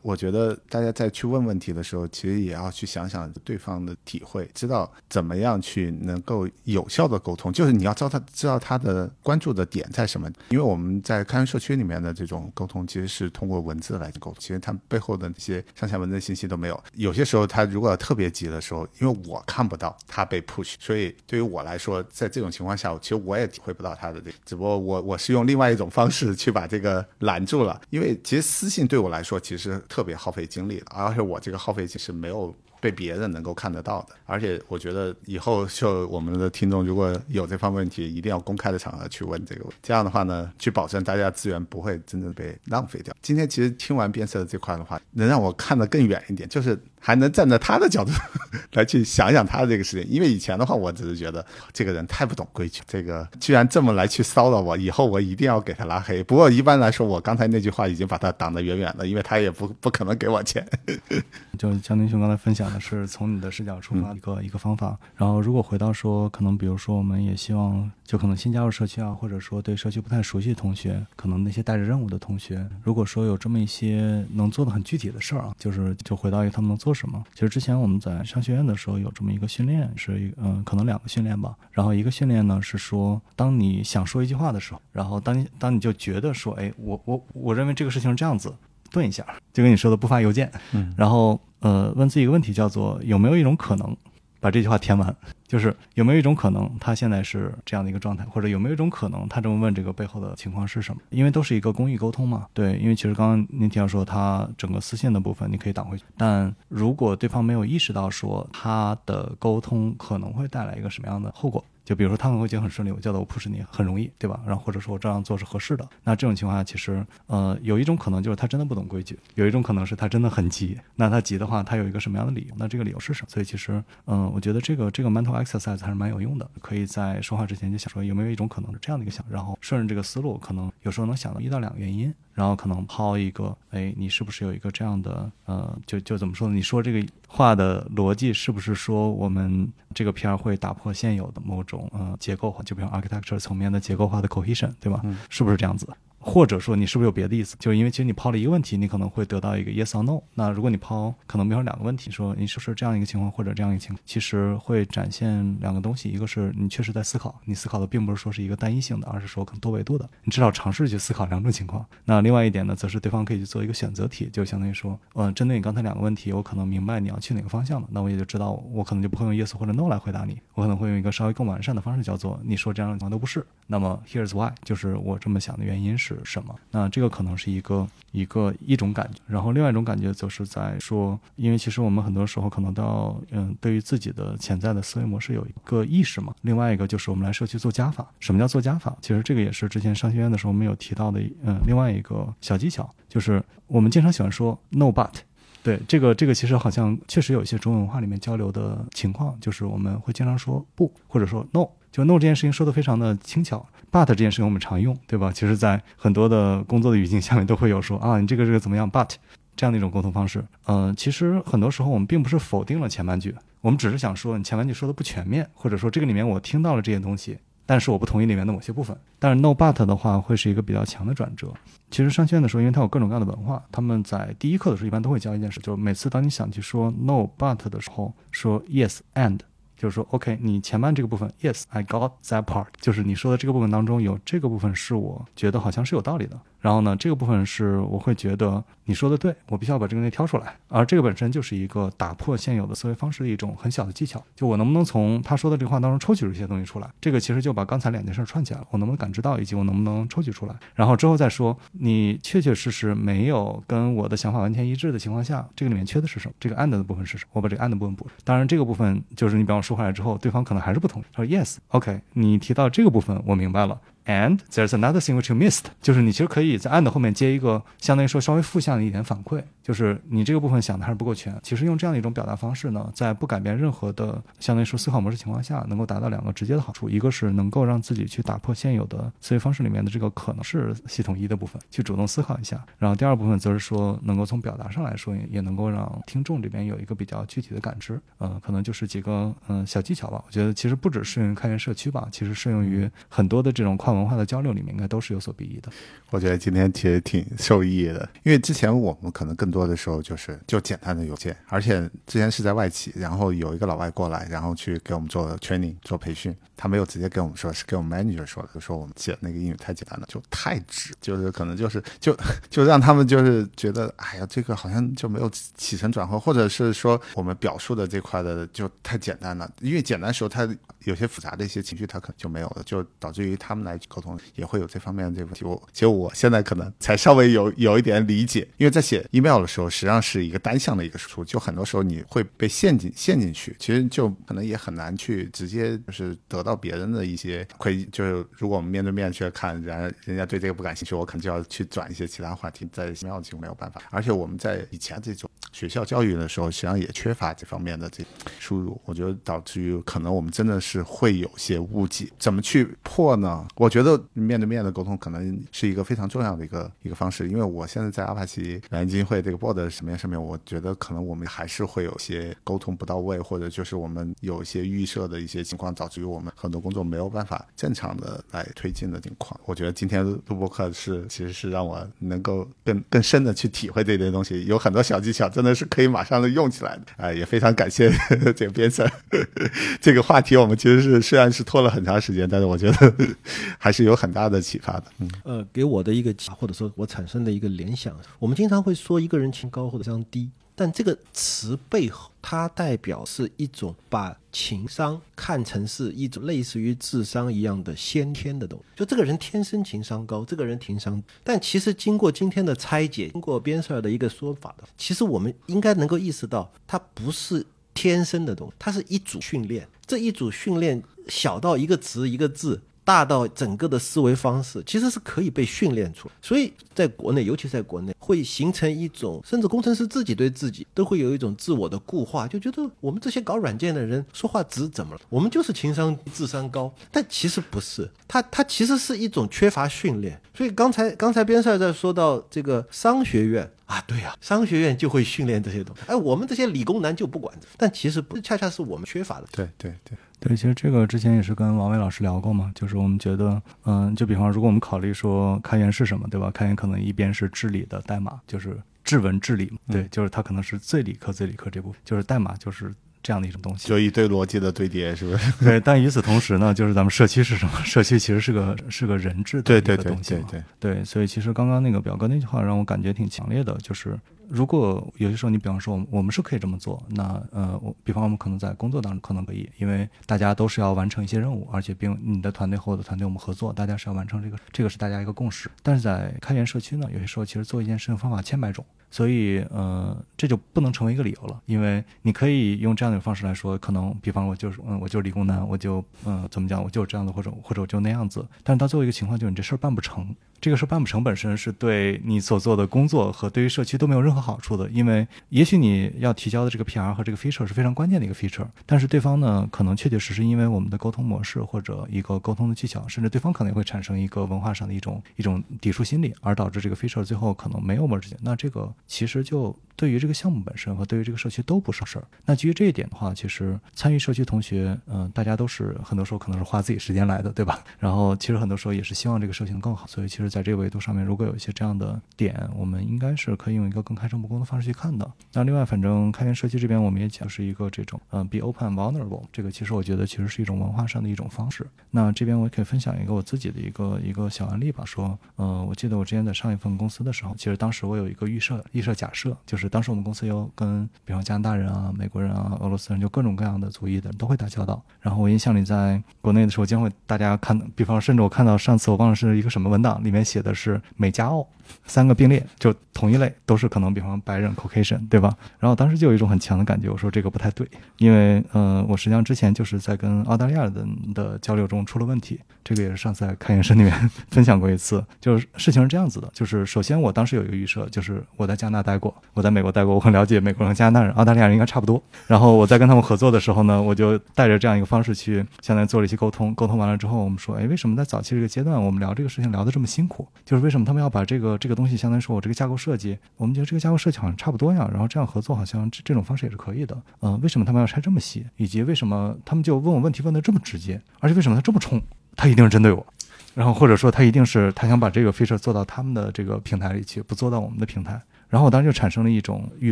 我觉得大家在去问问题的时候，其实也要去想想对方的体会，知道怎么样去能够有效的沟通。就是你要知道他知道他的关注的点在什么。因为我们在开源社区里面的这种沟通，其实是通过文字来沟通，其实他背后的那些上下文的信息都没有。有些时候他如果特别急的时候，因为我看不到他被 push，所以对于我来说，在这种情况下，其实我也体会不到他的这个。只不过我我是用另外一种方式去把这个拦住了，因为其实私信对我来说其实特别耗费精力的，而且我这个耗费其实没有。被别人能够看得到的，而且我觉得以后就我们的听众如果有这方面问题，一定要公开的场合去问这个问题，这样的话呢，去保证大家资源不会真正被浪费掉。今天其实听完变色的这块的话，能让我看得更远一点，就是还能站在他的角度 [LAUGHS] 来去想想他的这个事情。因为以前的话，我只是觉得这个人太不懂规矩，这个居然这么来去骚扰我，以后我一定要给他拉黑。不过一般来说，我刚才那句话已经把他挡得远远的，因为他也不不可能给我钱。[LAUGHS] 就江宁兄刚才分享的是从你的视角出发一个、一个方法，然后如果回到说，可能比如说我们也希望，就可能新加入社区啊，或者说对社区不太熟悉的同学，可能那些带着任务的同学，如果说有这么一些能做的很具体的事儿啊，就是就回到一他们能做什么。其实之前我们在商学院的时候有这么一个训练，是一嗯可能两个训练吧。然后一个训练呢是说，当你想说一句话的时候，然后当你当你就觉得说，哎，我我我认为这个事情是这样子。顿一下，就跟你说的不发邮件，嗯，然后呃问自己一个问题，叫做有没有一种可能把这句话填完？就是有没有一种可能，他现在是这样的一个状态，或者有没有一种可能，他这么问这个背后的情况是什么？因为都是一个公益沟通嘛。对，因为其实刚刚您提到说，他整个私信的部分你可以挡回去，但如果对方没有意识到说他的沟通可能会带来一个什么样的后果。就比如说他可能会觉得很顺利，我叫的我 push 你很容易，对吧？然后或者说我这样做是合适的。那这种情况下，其实呃有一种可能就是他真的不懂规矩，有一种可能是他真的很急。那他急的话，他有一个什么样的理由？那这个理由是什么？所以其实嗯，我觉得这个这个 mental exercise 还是蛮有用的。可以在说话之前就想说有没有一种可能是这样的一个想，然后顺着这个思路，可能有时候能想到一到两个原因。然后可能抛一个，哎，你是不是有一个这样的，呃，就就怎么说呢？你说这个话的逻辑是不是说我们这个片儿会打破现有的某种呃结构化，就比如 architecture 层面的结构化的 cohesion，对吧？是不是这样子？或者说你是不是有别的意思？就因为其实你抛了一个问题，你可能会得到一个 yes or no。那如果你抛可能比如两个问题，说你是不是这样一个情况或者这样一个情况，其实会展现两个东西：一个是你确实在思考，你思考的并不是说是一个单一性的，而是说可能多维度的。你至少尝试去思考两种情况。那另外一点呢，则是对方可以去做一个选择题，就相当于说，嗯，针对你刚才两个问题，我可能明白你要去哪个方向了，那我也就知道，我可能就不会用 yes 或者 no 来回答你，我可能会用一个稍微更完善的方式，叫做你说这样的情况都不是。那么 here's why，就是我这么想的原因是是什么？那这个可能是一个一个一种感觉，然后另外一种感觉则是在说，因为其实我们很多时候可能都要，嗯，对于自己的潜在的思维模式有一个意识嘛。另外一个就是我们来社区做加法。什么叫做加法？其实这个也是之前商学院的时候我们有提到的，嗯，另外一个小技巧，就是我们经常喜欢说 no but，对这个这个其实好像确实有一些中文文化里面交流的情况，就是我们会经常说不，或者说 no，就 no 这件事情说的非常的轻巧。But 这件事情我们常用，对吧？其实，在很多的工作的语境下面都会有说啊，你这个这个怎么样？but 这样的一种沟通方式。嗯，其实很多时候我们并不是否定了前半句，我们只是想说你前半句说的不全面，或者说这个里面我听到了这些东西，但是我不同意里面的某些部分。但是 no but 的话会是一个比较强的转折。其实商学院的时候，因为它有各种各样的文化，他们在第一课的时候一般都会教一件事，就是每次当你想去说 no but 的时候，说 yes and。就是说，OK，你前半这个部分，Yes，I got that part，就是你说的这个部分当中有这个部分是我觉得好像是有道理的。然后呢，这个部分是我会觉得你说的对，我必须要把这个东西挑出来。而这个本身就是一个打破现有的思维方式的一种很小的技巧。就我能不能从他说的这个话当中抽取出一些东西出来？这个其实就把刚才两件事串起来了。我能不能感知到，以及我能不能抽取出来？然后之后再说，你确确实实没有跟我的想法完全一致的情况下，这个里面缺的是什么？这个 and 的部分是什么？我把这个 and 部分补上。当然，这个部分就是你比方说回来之后，对方可能还是不同意。他说 Yes，OK，你提到这个部分，我明白了。And there's another thing which you missed，就是你其实可以在 and 后面接一个相当于说稍微负向的一点反馈，就是你这个部分想的还是不够全。其实用这样的一种表达方式呢，在不改变任何的相当于说思考模式情况下，能够达到两个直接的好处，一个是能够让自己去打破现有的思维方式里面的这个可能是系统一的部分，去主动思考一下。然后第二部分则是说，能够从表达上来说，也能够让听众这边有一个比较具体的感知。呃，可能就是几个嗯小技巧吧。我觉得其实不只适用于开源社区吧，其实适用于很多的这种跨。文化的交流里面应该都是有所裨益的。我觉得今天其实挺受益的，因为之前我们可能更多的时候就是就简单的邮件，而且之前是在外企，然后有一个老外过来，然后去给我们做 training 做培训，他没有直接跟我们说，是给我们 manager 说的，就说我们写那个英语太简单了，就太直，就是可能就是就就让他们就是觉得，哎呀，这个好像就没有起承转合，或者是说我们表述的这块的就太简单了，因为简单时候它有些复杂的一些情绪，他可能就没有了，就导致于他们来。沟通也会有这方面的这个问题，我其实我现在可能才稍微有有一点理解，因为在写 email 的时候，实际上是一个单向的一个输出，就很多时候你会被陷进陷进去，其实就可能也很难去直接就是得到别人的一些馈，就是如果我们面对面去看，人人家对这个不感兴趣，我可能就要去转一些其他话题，在 email 就没有办法，而且我们在以前这种学校教育的时候，实际上也缺乏这方面的这输入，我觉得导致于可能我们真的是会有些误解，怎么去破呢？我。觉得面对面的沟通可能是一个非常重要的一个一个方式，因为我现在在阿帕奇蓝基金会这个 board 层面上面，我觉得可能我们还是会有些沟通不到位，或者就是我们有一些预设的一些情况，导致于我们很多工作没有办法正常的来推进的情况。我觉得今天录播课是其实是让我能够更更深的去体会这些东西，有很多小技巧真的是可以马上的用起来的。哎，也非常感谢 [LAUGHS] 这个编审。[LAUGHS] 这个话题我们其实是虽然是拖了很长时间，但是我觉得。[LAUGHS] 还是有很大的启发的。嗯，呃，给我的一个或者说我产生的一个联想，我们经常会说一个人情高或者情商低。但这个词背后，它代表是一种把情商看成是一种类似于智商一样的先天的东西。就这个人天生情商高，这个人情商，但其实经过今天的拆解，经过边塞尔的一个说法的，其实我们应该能够意识到，它不是天生的东西，它是一组训练。这一组训练小到一个词一个字。大到整个的思维方式，其实是可以被训练出来。所以，在国内，尤其在国内，会形成一种，甚至工程师自己对自己都会有一种自我的固化，就觉得我们这些搞软件的人说话直怎么了？我们就是情商、智商高。但其实不是，他他其实是一种缺乏训练。所以刚才刚才边帅在说到这个商学院啊，对呀，商学院就会训练这些东西。哎，我们这些理工男就不管，但其实不恰恰是我们缺乏的。对对对。对，其实这个之前也是跟王伟老师聊过嘛，就是我们觉得，嗯，就比方如果我们考虑说开源是什么，对吧？开源可能一边是治理的代码，就是治文治理，对，就是它可能是最理科最理科这部分，就是代码就是这样的一种东西，就一堆逻辑的堆叠，是不是？对，但与此同时呢，就是咱们社区是什么？[LAUGHS] 社区其实是个是个人质的一个东西嘛，对对，所以其实刚刚那个表哥那句话让我感觉挺强烈的，就是。如果有些时候你比方说我们是可以这么做，那呃，我比方我们可能在工作当中可能可以，因为大家都是要完成一些任务，而且并你的团队和我的团队我们合作，大家是要完成这个，这个是大家一个共识。但是在开源社区呢，有些时候其实做一件事情方法千百种。所以，呃，这就不能成为一个理由了，因为你可以用这样的方式来说，可能，比方我就是，嗯，我就是理工男，我就，嗯，怎么讲，我就是这样子，或者或者我就那样子。但是到最后一个情况就是，你这事儿办不成，这个事儿办不成本身是对你所做的工作和对于社区都没有任何好处的，因为也许你要提交的这个 PR 和这个 feature 是非常关键的一个 feature，但是对方呢，可能确确实实因为我们的沟通模式或者一个沟通的技巧，甚至对方可能也会产生一个文化上的一种一种抵触心理，而导致这个 feature 最后可能没有 merge，那这个其实就。对于这个项目本身和对于这个社区都不是事儿。那基于这一点的话，其实参与社区同学，嗯，大家都是很多时候可能是花自己时间来的，对吧？然后其实很多时候也是希望这个社区能更好。所以其实在这个维度上面，如果有一些这样的点，我们应该是可以用一个更开诚布公的方式去看的。那另外，反正开源社区这边我们也讲是一个这种，嗯，be open vulnerable，这个其实我觉得其实是一种文化上的一种方式。那这边我可以分享一个我自己的一个一个小案例吧，说，嗯，我记得我之前在上一份公司的时候，其实当时我有一个预设预设假设，就是当时我们公司有。跟比方加拿大人啊、美国人啊、俄罗斯人，就各种各样的族裔的人都会打交道。然后我印象里，在国内的时候，将会大家看，比方甚至我看到上次我忘了是一个什么文档，里面写的是美加澳三个并列，就同一类，都是可能比方白人 Caucasian，对吧？然后当时就有一种很强的感觉，我说这个不太对，因为呃，我实际上之前就是在跟澳大利亚人的交流中出了问题。这个也是上次在开源社里面分享过一次，就是事情是这样子的，就是首先我当时有一个预设，就是我在加拿大待过，我在美国待过，我很了解美国人、加拿大人、澳大利亚人应该差不多。然后我在跟他们合作的时候呢，我就带着这样一个方式去，相当于做了一些沟通。沟通完了之后，我们说，哎，为什么在早期这个阶段我们聊这个事情聊得这么辛苦？就是为什么他们要把这个这个东西，相当于说我这个架构设计，我们觉得这个架构设计好像差不多呀，然后这样合作好像这这种方式也是可以的。嗯，为什么他们要拆这么细？以及为什么他们就问我问题问的这么直接？而且为什么他这么冲？他一定是针对我。然后或者说他一定是他想把这个 feature 做到他们的这个平台里去，不做到我们的平台。然后我当时就产生了一种预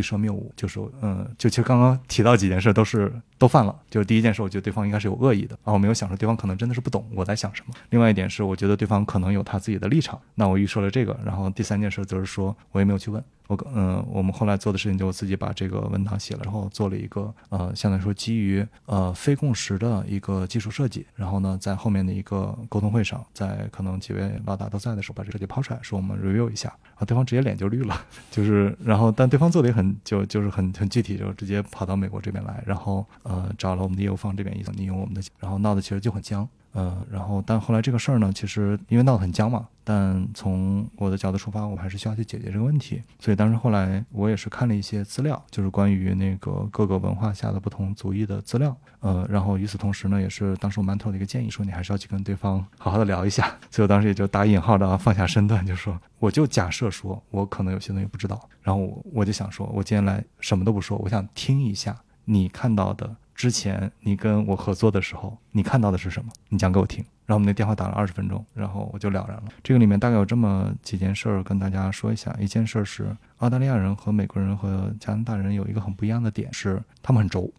设谬误，就是嗯，就其实刚刚提到几件事都是都犯了。就是第一件事，我觉得对方应该是有恶意的，然后我没有想说对方可能真的是不懂我在想什么。另外一点是，我觉得对方可能有他自己的立场，那我预设了这个。然后第三件事则是说我也没有去问。我嗯，我们后来做的事情就自己把这个文档写了，然后做了一个呃，相对来说基于呃非共识的一个技术设计。然后呢，在后面的一个沟通会上，在可能几位老大都在的时候，把这个设计抛出来，说我们 review 一下。然后对方直接脸就绿了，[LAUGHS] 就是然后但对方做的也很就就是很很具体，就直接跑到美国这边来，然后呃找了我们的业务方这边一你用我们的，然后闹的其实就很僵。呃，然后，但后来这个事儿呢，其实因为闹得很僵嘛，但从我的角度出发，我还是需要去解决这个问题。所以当时后来我也是看了一些资料，就是关于那个各个文化下的不同族裔的资料。呃，然后与此同时呢，也是当时我馒头的一个建议，说你还是要去跟对方好好的聊一下。[LAUGHS] 所以我当时也就打引号的放下身段，就说我就假设说我可能有些东西不知道，然后我就想说，我今天来什么都不说，我想听一下你看到的。之前你跟我合作的时候，你看到的是什么？你讲给我听。然后我们那电话打了二十分钟，然后我就了然了。这个里面大概有这么几件事儿跟大家说一下。一件事儿是，澳大利亚人和美国人和加拿大人有一个很不一样的点是，他们很轴。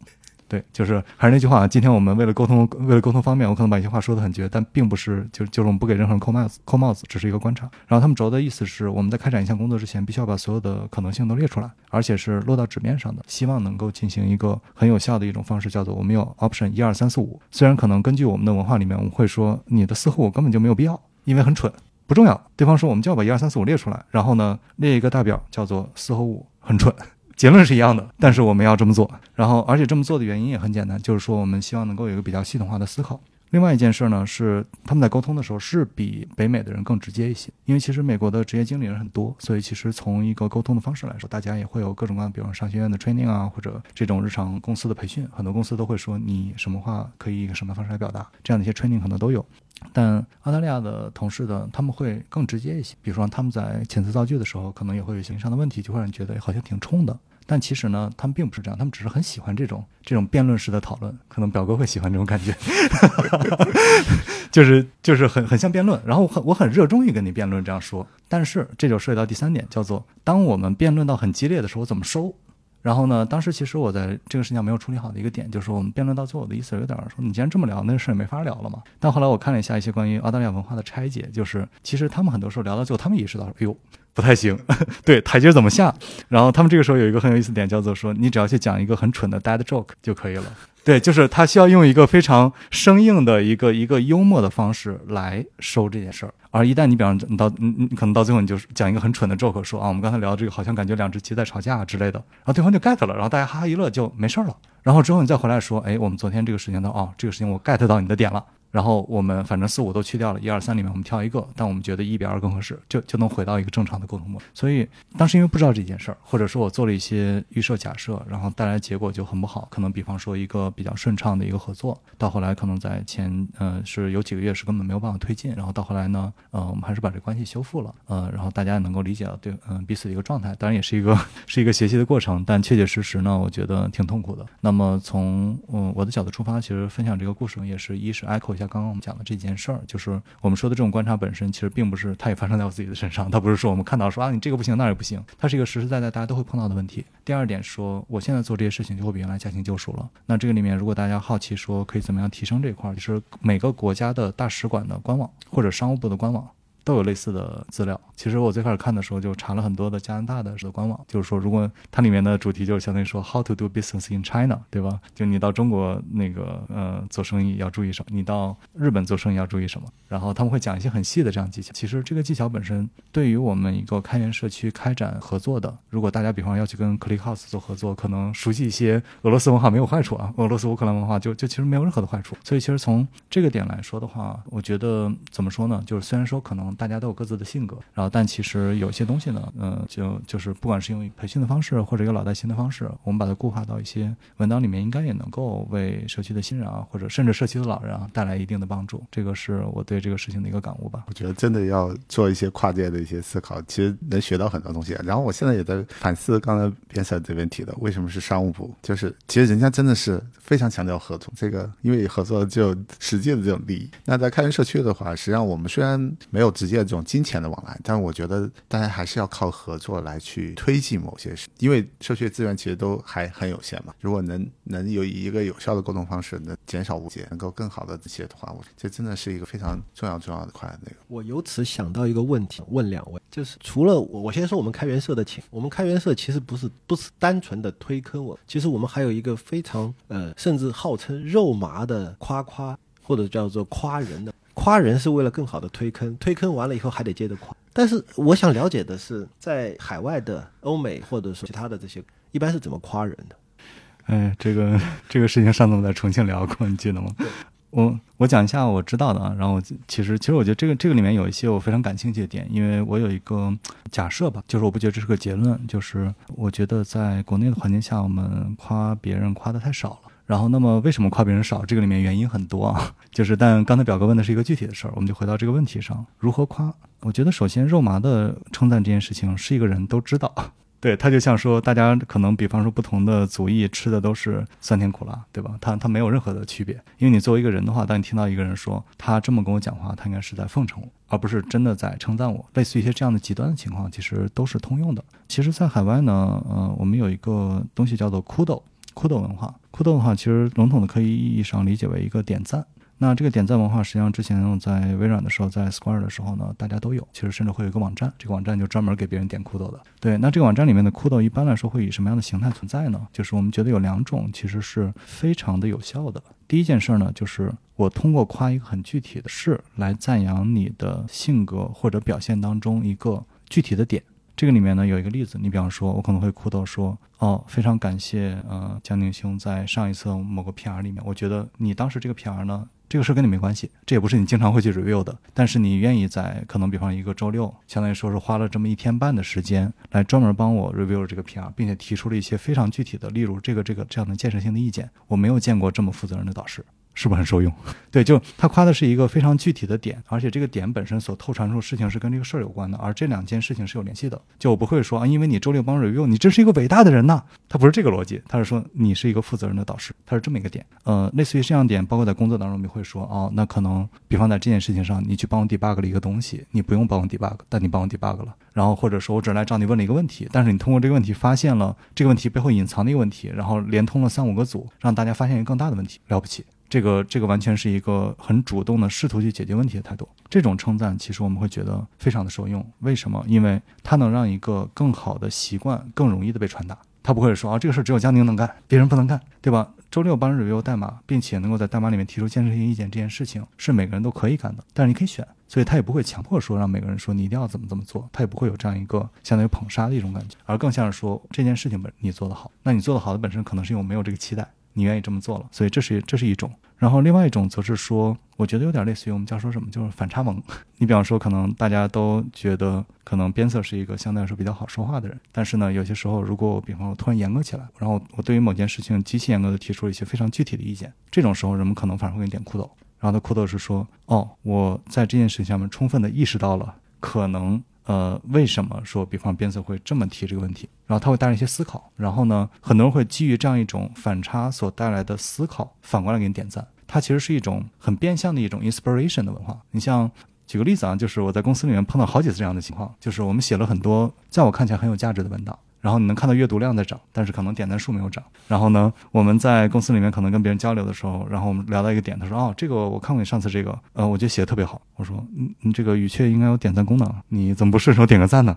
对，就是还是那句话，今天我们为了沟通，为了沟通方便，我可能把一些话说的很绝，但并不是就就是我们不给任何人扣帽子，扣帽子只是一个观察。然后他们轴的意思是，我们在开展一项工作之前，必须要把所有的可能性都列出来，而且是落到纸面上的，希望能够进行一个很有效的一种方式，叫做我们有 option 一二三四五。虽然可能根据我们的文化里面，我们会说你的四和五根本就没有必要，因为很蠢，不重要。对方说我们就要把一二三四五列出来，然后呢列一个大表叫做四和五很蠢。结论是一样的，但是我们要这么做。然后，而且这么做的原因也很简单，就是说我们希望能够有一个比较系统化的思考。另外一件事呢，是他们在沟通的时候是比北美的人更直接一些，因为其实美国的职业经理人很多，所以其实从一个沟通的方式来说，大家也会有各种各样，比如商学院的 training 啊，或者这种日常公司的培训，很多公司都会说你什么话可以以什么方式来表达，这样的一些 training 可能都有。但澳大利亚的同事的他们会更直接一些，比如说他们在遣词造句的时候，可能也会有形上的问题，就会让你觉得好像挺冲的。但其实呢，他们并不是这样，他们只是很喜欢这种这种辩论式的讨论。可能表哥会喜欢这种感觉，[LAUGHS] 就是就是很很像辩论。然后我很我很热衷于跟你辩论这样说。但是这就涉及到第三点，叫做当我们辩论到很激烈的时候，怎么收？然后呢，当时其实我在这个事情上没有处理好的一个点，就是我们辩论到最后我的意思有点说，你既然这么聊，那个事也没法聊了嘛。但后来我看了一下一些关于澳大利亚文化的拆解，就是其实他们很多时候聊到最后，他们意识到，哎呦。不太行，[LAUGHS] 对台阶怎么下？然后他们这个时候有一个很有意思点，叫做说你只要去讲一个很蠢的 dad joke 就可以了。对，就是他需要用一个非常生硬的一个一个幽默的方式来收这件事儿。而一旦你比方你到你你可能到最后你就讲一个很蠢的 joke，说啊我们刚才聊这个好像感觉两只鸡在吵架之类的，然后对方就 get 了，然后大家哈哈一乐就没事儿了。然后之后你再回来说，哎，我们昨天这个事情的，哦，这个事情我 get 到你的点了。然后我们反正四五都去掉了，一二三里面我们挑一个，但我们觉得一比二更合适，就就能回到一个正常的沟通模式。所以当时因为不知道这件事儿，或者说我做了一些预设假设，然后带来结果就很不好。可能比方说一个比较顺畅的一个合作，到后来可能在前呃是有几个月是根本没有办法推进，然后到后来呢，呃我们还是把这关系修复了，呃然后大家也能够理解到对嗯彼此的一个状态，当然也是一个 [LAUGHS] 是一个学习的过程，但确确实实呢，我觉得挺痛苦的。那么从嗯我的角度出发，其实分享这个故事也是一是 echo 一下刚刚我们讲的这。件事儿就是我们说的这种观察本身，其实并不是它也发生在我自己的身上。它不是说我们看到说啊你这个不行那也不行，它是一个实实在在大家都会碰到的问题。第二点说，我现在做这些事情就会比原来驾轻就熟了。那这个里面如果大家好奇说可以怎么样提升这一块儿，就是每个国家的大使馆的官网或者商务部的官网。都有类似的资料。其实我最开始看的时候就查了很多的加拿大的官网，就是说，如果它里面的主题就是相当于说 How to do business in China，对吧？就你到中国那个呃做生意要注意什么，你到日本做生意要注意什么，然后他们会讲一些很细的这样技巧。其实这个技巧本身对于我们一个开源社区开展合作的，如果大家比方要去跟 ClickHouse 做合作，可能熟悉一些俄罗斯文化没有坏处啊，俄罗斯乌克兰文化就就其实没有任何的坏处。所以其实从这个点来说的话，我觉得怎么说呢？就是虽然说可能。大家都有各自的性格，然后但其实有些东西呢，嗯，就就是不管是用培训的方式，或者一个老带新的方式，我们把它固化到一些文档里面，应该也能够为社区的新人啊，或者甚至社区的老人啊带来一定的帮助。这个是我对这个事情的一个感悟吧。我觉得真的要做一些跨界的一些思考，其实能学到很多东西。然后我现在也在反思刚才边塞这边提的，为什么是商务部？就是其实人家真的是非常强调合作，这个因为合作就实际的这种利益。那在开源社区的话，实际上我们虽然没有直接这种金钱的往来，但我觉得大家还是要靠合作来去推进某些事，因为社区资源其实都还很有限嘛。如果能能有一个有效的沟通方式，能减少误解，能够更好的这些的话，我这真的是一个非常重要重要的块那个。我由此想到一个问题，问两位，就是除了我，我先说我们开源社的情，我们开源社其实不是不是单纯的推坑我，其实我们还有一个非常呃，甚至号称肉麻的夸夸，或者叫做夸人的。夸人是为了更好的推坑，推坑完了以后还得接着夸。但是我想了解的是，在海外的欧美或者说其他的这些，一般是怎么夸人的？哎，这个 [LAUGHS] 这个事情上次我们在重庆聊过，你记得吗？我我讲一下我知道的啊。然后其实其实我觉得这个这个里面有一些我非常感兴趣的点，因为我有一个假设吧，就是我不觉得这是个结论，就是我觉得在国内的环境下，我们夸别人夸的太少了。然后，那么为什么夸别人少？这个里面原因很多啊。[LAUGHS] 就是，但刚才表哥问的是一个具体的事儿，我们就回到这个问题上：如何夸？我觉得首先肉麻的称赞这件事情是一个人都知道。[LAUGHS] 对他就像说，大家可能比方说不同的族裔吃的都是酸甜苦辣，对吧？他他没有任何的区别。因为你作为一个人的话，当你听到一个人说他这么跟我讲话，他应该是在奉承我，而不是真的在称赞我。类似于一些这样的极端的情况，其实都是通用的。其实，在海外呢，呃，我们有一个东西叫做 Kudo。酷豆文化。酷豆文化其实笼统的可以意义上理解为一个点赞。那这个点赞文化，实际上之前在微软的时候，在 Square 的时候呢，大家都有。其实甚至会有一个网站，这个网站就专门给别人点酷豆的。对，那这个网站里面的酷豆一般来说会以什么样的形态存在呢？就是我们觉得有两种，其实是非常的有效的。第一件事呢，就是我通过夸一个很具体的事来赞扬你的性格或者表现当中一个具体的点。这个里面呢有一个例子，你比方说，我可能会哭到说，哦，非常感谢，呃，江宁兄在上一次某个 PR 里面，我觉得你当时这个 PR 呢。这个事跟你没关系，这也不是你经常会去 review 的，但是你愿意在可能比方一个周六，相当于说是花了这么一天半的时间来专门帮我 review 这个 PR，并且提出了一些非常具体的，例如这个这个这样的建设性的意见，我没有见过这么负责任的导师。是不是很受用？[LAUGHS] 对，就他夸的是一个非常具体的点，而且这个点本身所透传出的事情是跟这个事儿有关的，而这两件事情是有联系的。就我不会说啊，因为你周六帮 review，你真是一个伟大的人呐。他不是这个逻辑，他是说你是一个负责任的导师，他是这么一个点。呃，类似于这样点，包括在工作当中，你会说哦，那可能比方在这件事情上，你去帮我 debug 了一个东西，你不用帮我 debug，但你帮我 debug 了。然后或者说我只是来找你问了一个问题，但是你通过这个问题发现了这个问题背后隐藏的一个问题，然后连通了三五个组，让大家发现一个更大的问题，了不起。这个这个完全是一个很主动的试图去解决问题的态度。这种称赞其实我们会觉得非常的受用。为什么？因为它能让一个更好的习惯更容易的被传达。他不会说啊，这个事儿只有江宁能干，别人不能干，对吧？周六帮人 review 代码，并且能够在代码里面提出建设性意见，这件事情是每个人都可以干的。但是你可以选，所以他也不会强迫说让每个人说你一定要怎么怎么做，他也不会有这样一个相当于捧杀的一种感觉，而更像是说这件事情本你做得好，那你做得好的本身可能是因为我没有这个期待。你愿意这么做了，所以这是这是一种。然后另外一种则是说，我觉得有点类似于我们叫说什么，就是反差萌。[LAUGHS] 你比方说，可能大家都觉得可能边策是一个相对来说比较好说话的人，但是呢，有些时候如果我比方说突然严格起来，然后我对于某件事情极其严格的提出了一些非常具体的意见，这种时候人们可能反而会给你点酷豆。然后他酷豆是说，哦，我在这件事情上面充分的意识到了可能。呃，为什么说，比方边策会这么提这个问题？然后他会带来一些思考，然后呢，很多人会基于这样一种反差所带来的思考，反过来给你点赞。它其实是一种很变相的一种 inspiration 的文化。你像举个例子啊，就是我在公司里面碰到好几次这样的情况，就是我们写了很多在我看起来很有价值的文档。然后你能看到阅读量在涨，但是可能点赞数没有涨。然后呢，我们在公司里面可能跟别人交流的时候，然后我们聊到一个点，他说：“哦，这个我看过你上次这个，呃，我觉得写的特别好。”我说：“嗯，你这个语雀应该有点赞功能，你怎么不顺手点个赞呢？”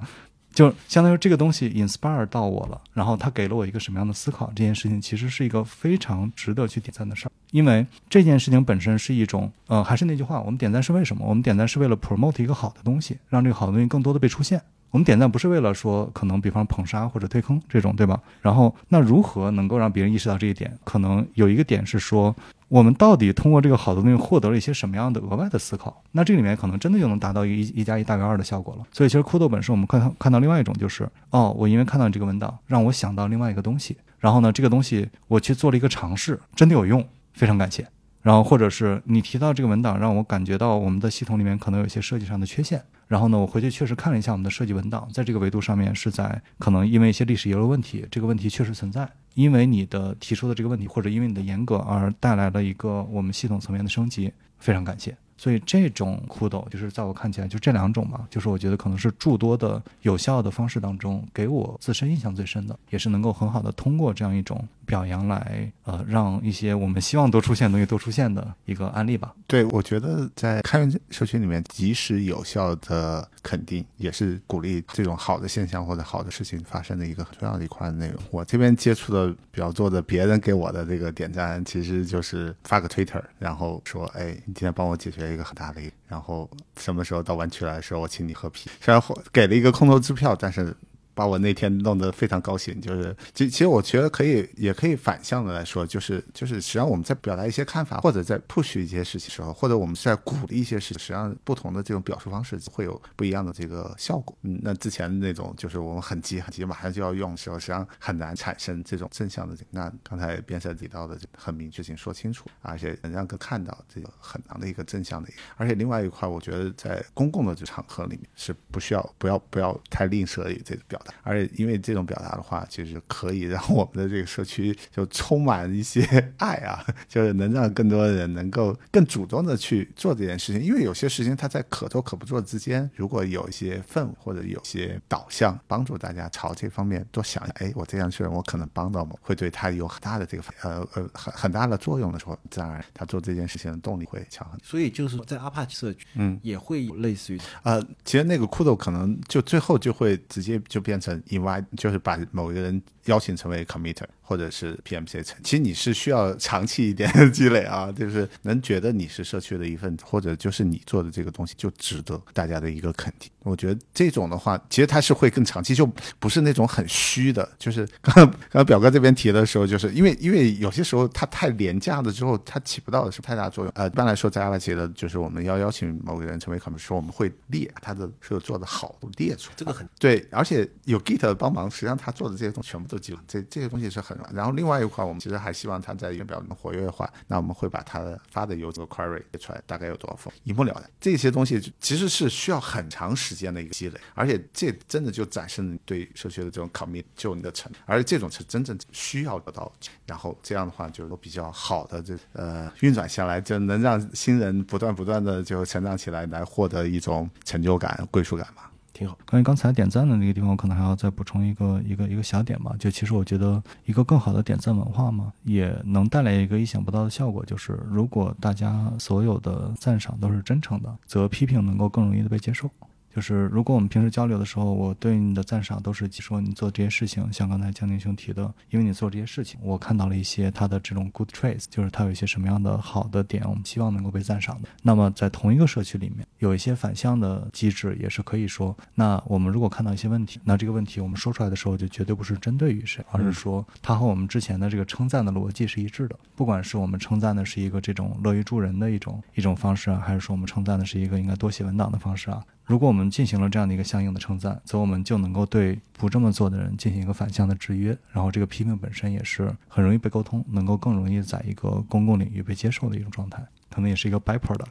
就相当于这个东西 inspire 到我了，然后他给了我一个什么样的思考？这件事情其实是一个非常值得去点赞的事儿，因为这件事情本身是一种，呃，还是那句话，我们点赞是为什么？我们点赞是为了 promote 一个好的东西，让这个好的东西更多的被出现。我们点赞不是为了说可能比方捧杀或者推坑这种，对吧？然后那如何能够让别人意识到这一点？可能有一个点是说，我们到底通过这个好的东西获得了一些什么样的额外的思考？那这里面可能真的就能达到一一加一大于二的效果了。所以其实酷豆本身我们看到看到另外一种就是，哦，我因为看到你这个文档，让我想到另外一个东西，然后呢，这个东西我去做了一个尝试，真的有用，非常感谢。然后或者是你提到这个文档，让我感觉到我们的系统里面可能有一些设计上的缺陷。然后呢，我回去确实看了一下我们的设计文档，在这个维度上面是在可能因为一些历史遗留问题，这个问题确实存在。因为你的提出的这个问题，或者因为你的严格而带来了一个我们系统层面的升级，非常感谢。所以这种酷斗，就是在我看起来，就这两种嘛，就是我觉得可能是诸多的有效的方式当中，给我自身印象最深的，也是能够很好的通过这样一种表扬来，呃，让一些我们希望多出现的东西多出现的一个案例吧。对，我觉得在开源社区里面，及时有效的肯定，也是鼓励这种好的现象或者好的事情发生的一个很重要的一块内容。我这边接触的比较多的，别人给我的这个点赞，其实就是发个 Twitter，然后说，哎，你今天帮我解决。一个很大的，然后什么时候到湾区来的时候，我请你喝啤。虽然给了一个空头支票，但是。把我那天弄得非常高兴，就是其其实我觉得可以，也可以反向的来说，就是就是实际上我们在表达一些看法，或者在 push 一些事情时候，或者我们是在鼓励一些事情，实际上不同的这种表述方式会有不一样的这个效果。嗯，那之前那种就是我们很急很急，马上就要用的时候，实际上很难产生这种正向的。那刚才边塞提到的很明确性说清楚，而且能让个看到这个很难的一个正向的。而且另外一块，我觉得在公共的这场合里面是不需要不要不要太吝啬于这个表。达，而且因为这种表达的话，其实可以让我们的这个社区就充满一些爱啊，[LAUGHS] 就是能让更多的人能够更主动的去做这件事情。因为有些事情它在可做可不做之间，如果有一些氛围或者有些导向，帮助大家朝这方面多想想，哎，我这样去，我可能帮到某，会对他有很大的这个呃呃很很大的作用的时候，自然而然他做这件事情的动力会强很多。所以就是在 Apache 社区，嗯，也会有类似于呃，其实那个 Kudo 可能就最后就会直接就变成 invite，就是把某一个人邀请成为 committer 或者是 PMC 层。其实你是需要长期一点的 [LAUGHS] 积累啊，就是能觉得你是社区的一份子，或者就是你做的这个东西就值得大家的一个肯定。我觉得这种的话，其实它是会更长期，就不是那种很虚的。就是 [LAUGHS] 刚刚表哥这边提的时候，就是因为因为有些时候它太廉价了之后，它起不到的是太大作用。呃，一般来说，在阿拉奇的，就是我们要邀请某个人成为 committer，说我们会列他的所有做的好列出来，这个很对，而且有 Git 帮忙，实际上他做的这些东西全部都这这些东西是很。然后另外一块，我们其实还希望他在原表里面活跃化，那我们会把他的发的邮这个 query 列出来，大概有多少封，一目了然。这些东西其实是需要很长时间的一个积累，而且这真的就展示你对社区的这种 commit 就你的成，而且这种是真正需要得到，然后这样的话就是说比较好的这呃运转下来，就能让新人不断不断的就成长起来，来获得一种成就感、归属感嘛。挺好。关于刚才点赞的那个地方，我可能还要再补充一个一个一个小点吧。就其实我觉得一个更好的点赞文化嘛，也能带来一个意想不到的效果，就是如果大家所有的赞赏都是真诚的，则批评能够更容易的被接受。就是如果我们平时交流的时候，我对你的赞赏都是说你做这些事情，像刚才江宁兄提的，因为你做这些事情，我看到了一些他的这种 good traits，就是他有一些什么样的好的点，我们希望能够被赞赏的。那么在同一个社区里面，有一些反向的机制，也是可以说，那我们如果看到一些问题，那这个问题我们说出来的时候，就绝对不是针对于谁，而是说它和我们之前的这个称赞的逻辑是一致的。不管是我们称赞的是一个这种乐于助人的一种一种方式啊，还是说我们称赞的是一个应该多写文档的方式啊。如果我们进行了这样的一个相应的称赞，则我们就能够对不这么做的人进行一个反向的制约，然后这个批评本身也是很容易被沟通，能够更容易在一个公共领域被接受的一种状态，可能也是一个 byproduct。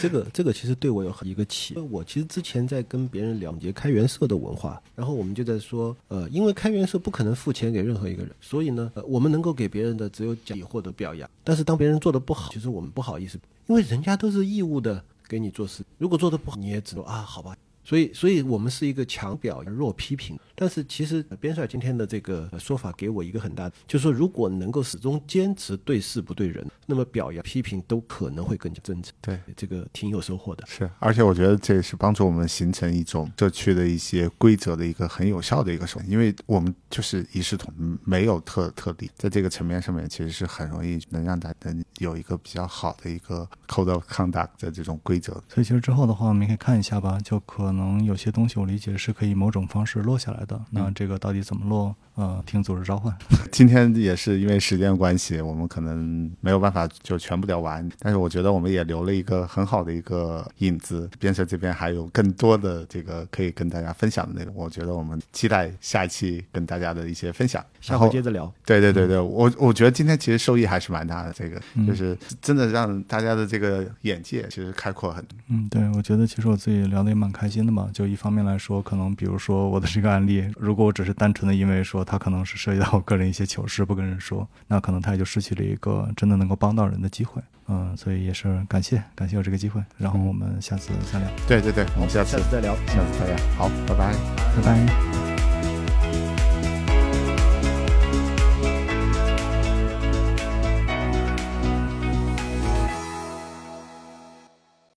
这个这个其实对我有一个启发，我其实之前在跟别人了解开源社的文化，然后我们就在说，呃，因为开源社不可能付钱给任何一个人，所以呢，呃，我们能够给别人的只有奖励或者表扬，但是当别人做的不好，其实我们不好意思，因为人家都是义务的。给你做事，如果做的不好，你也只能啊，好吧。所以，所以我们是一个强表弱批评。但是，其实边帅今天的这个说法给我一个很大，就是说，如果能够始终坚持对事不对人，那么表扬批评都可能会更加真诚。对，这个挺有收获的。是，而且我觉得这也是帮助我们形成一种社区的一些规则的一个很有效的一个手段，因为我们就是一视同，没有特特例，在这个层面上面，其实是很容易能让大家有一个比较好的一个 code of conduct 的这种规则。所以，其实之后的话，我们可以看一下吧，就可能有些东西我理解是可以某种方式落下来的。那这个到底怎么落？呃，听组织召唤。[LAUGHS] 今天也是因为时间关系，我们可能没有办法就全部聊完。但是我觉得我们也留了一个很好的一个影子。编社这边还有更多的这个可以跟大家分享的内容。我觉得我们期待下一期跟大家的一些分享。然后接着聊。对对对对，我我觉得今天其实收益还是蛮大的。这个就是真的让大家的这个眼界其实开阔很多。嗯，对，我觉得其实我自己聊的也蛮开心的嘛。就一方面来说，可能比如说我的这个案例，如果我只是单纯的因为说他可能是涉及到我个人一些糗事不跟人说，那可能他也就失去了一个真的能够帮到人的机会。嗯，所以也是感谢感谢有这个机会，然后我们下次再聊。对对对，我们下次再聊，下次再聊。好，拜拜，拜拜。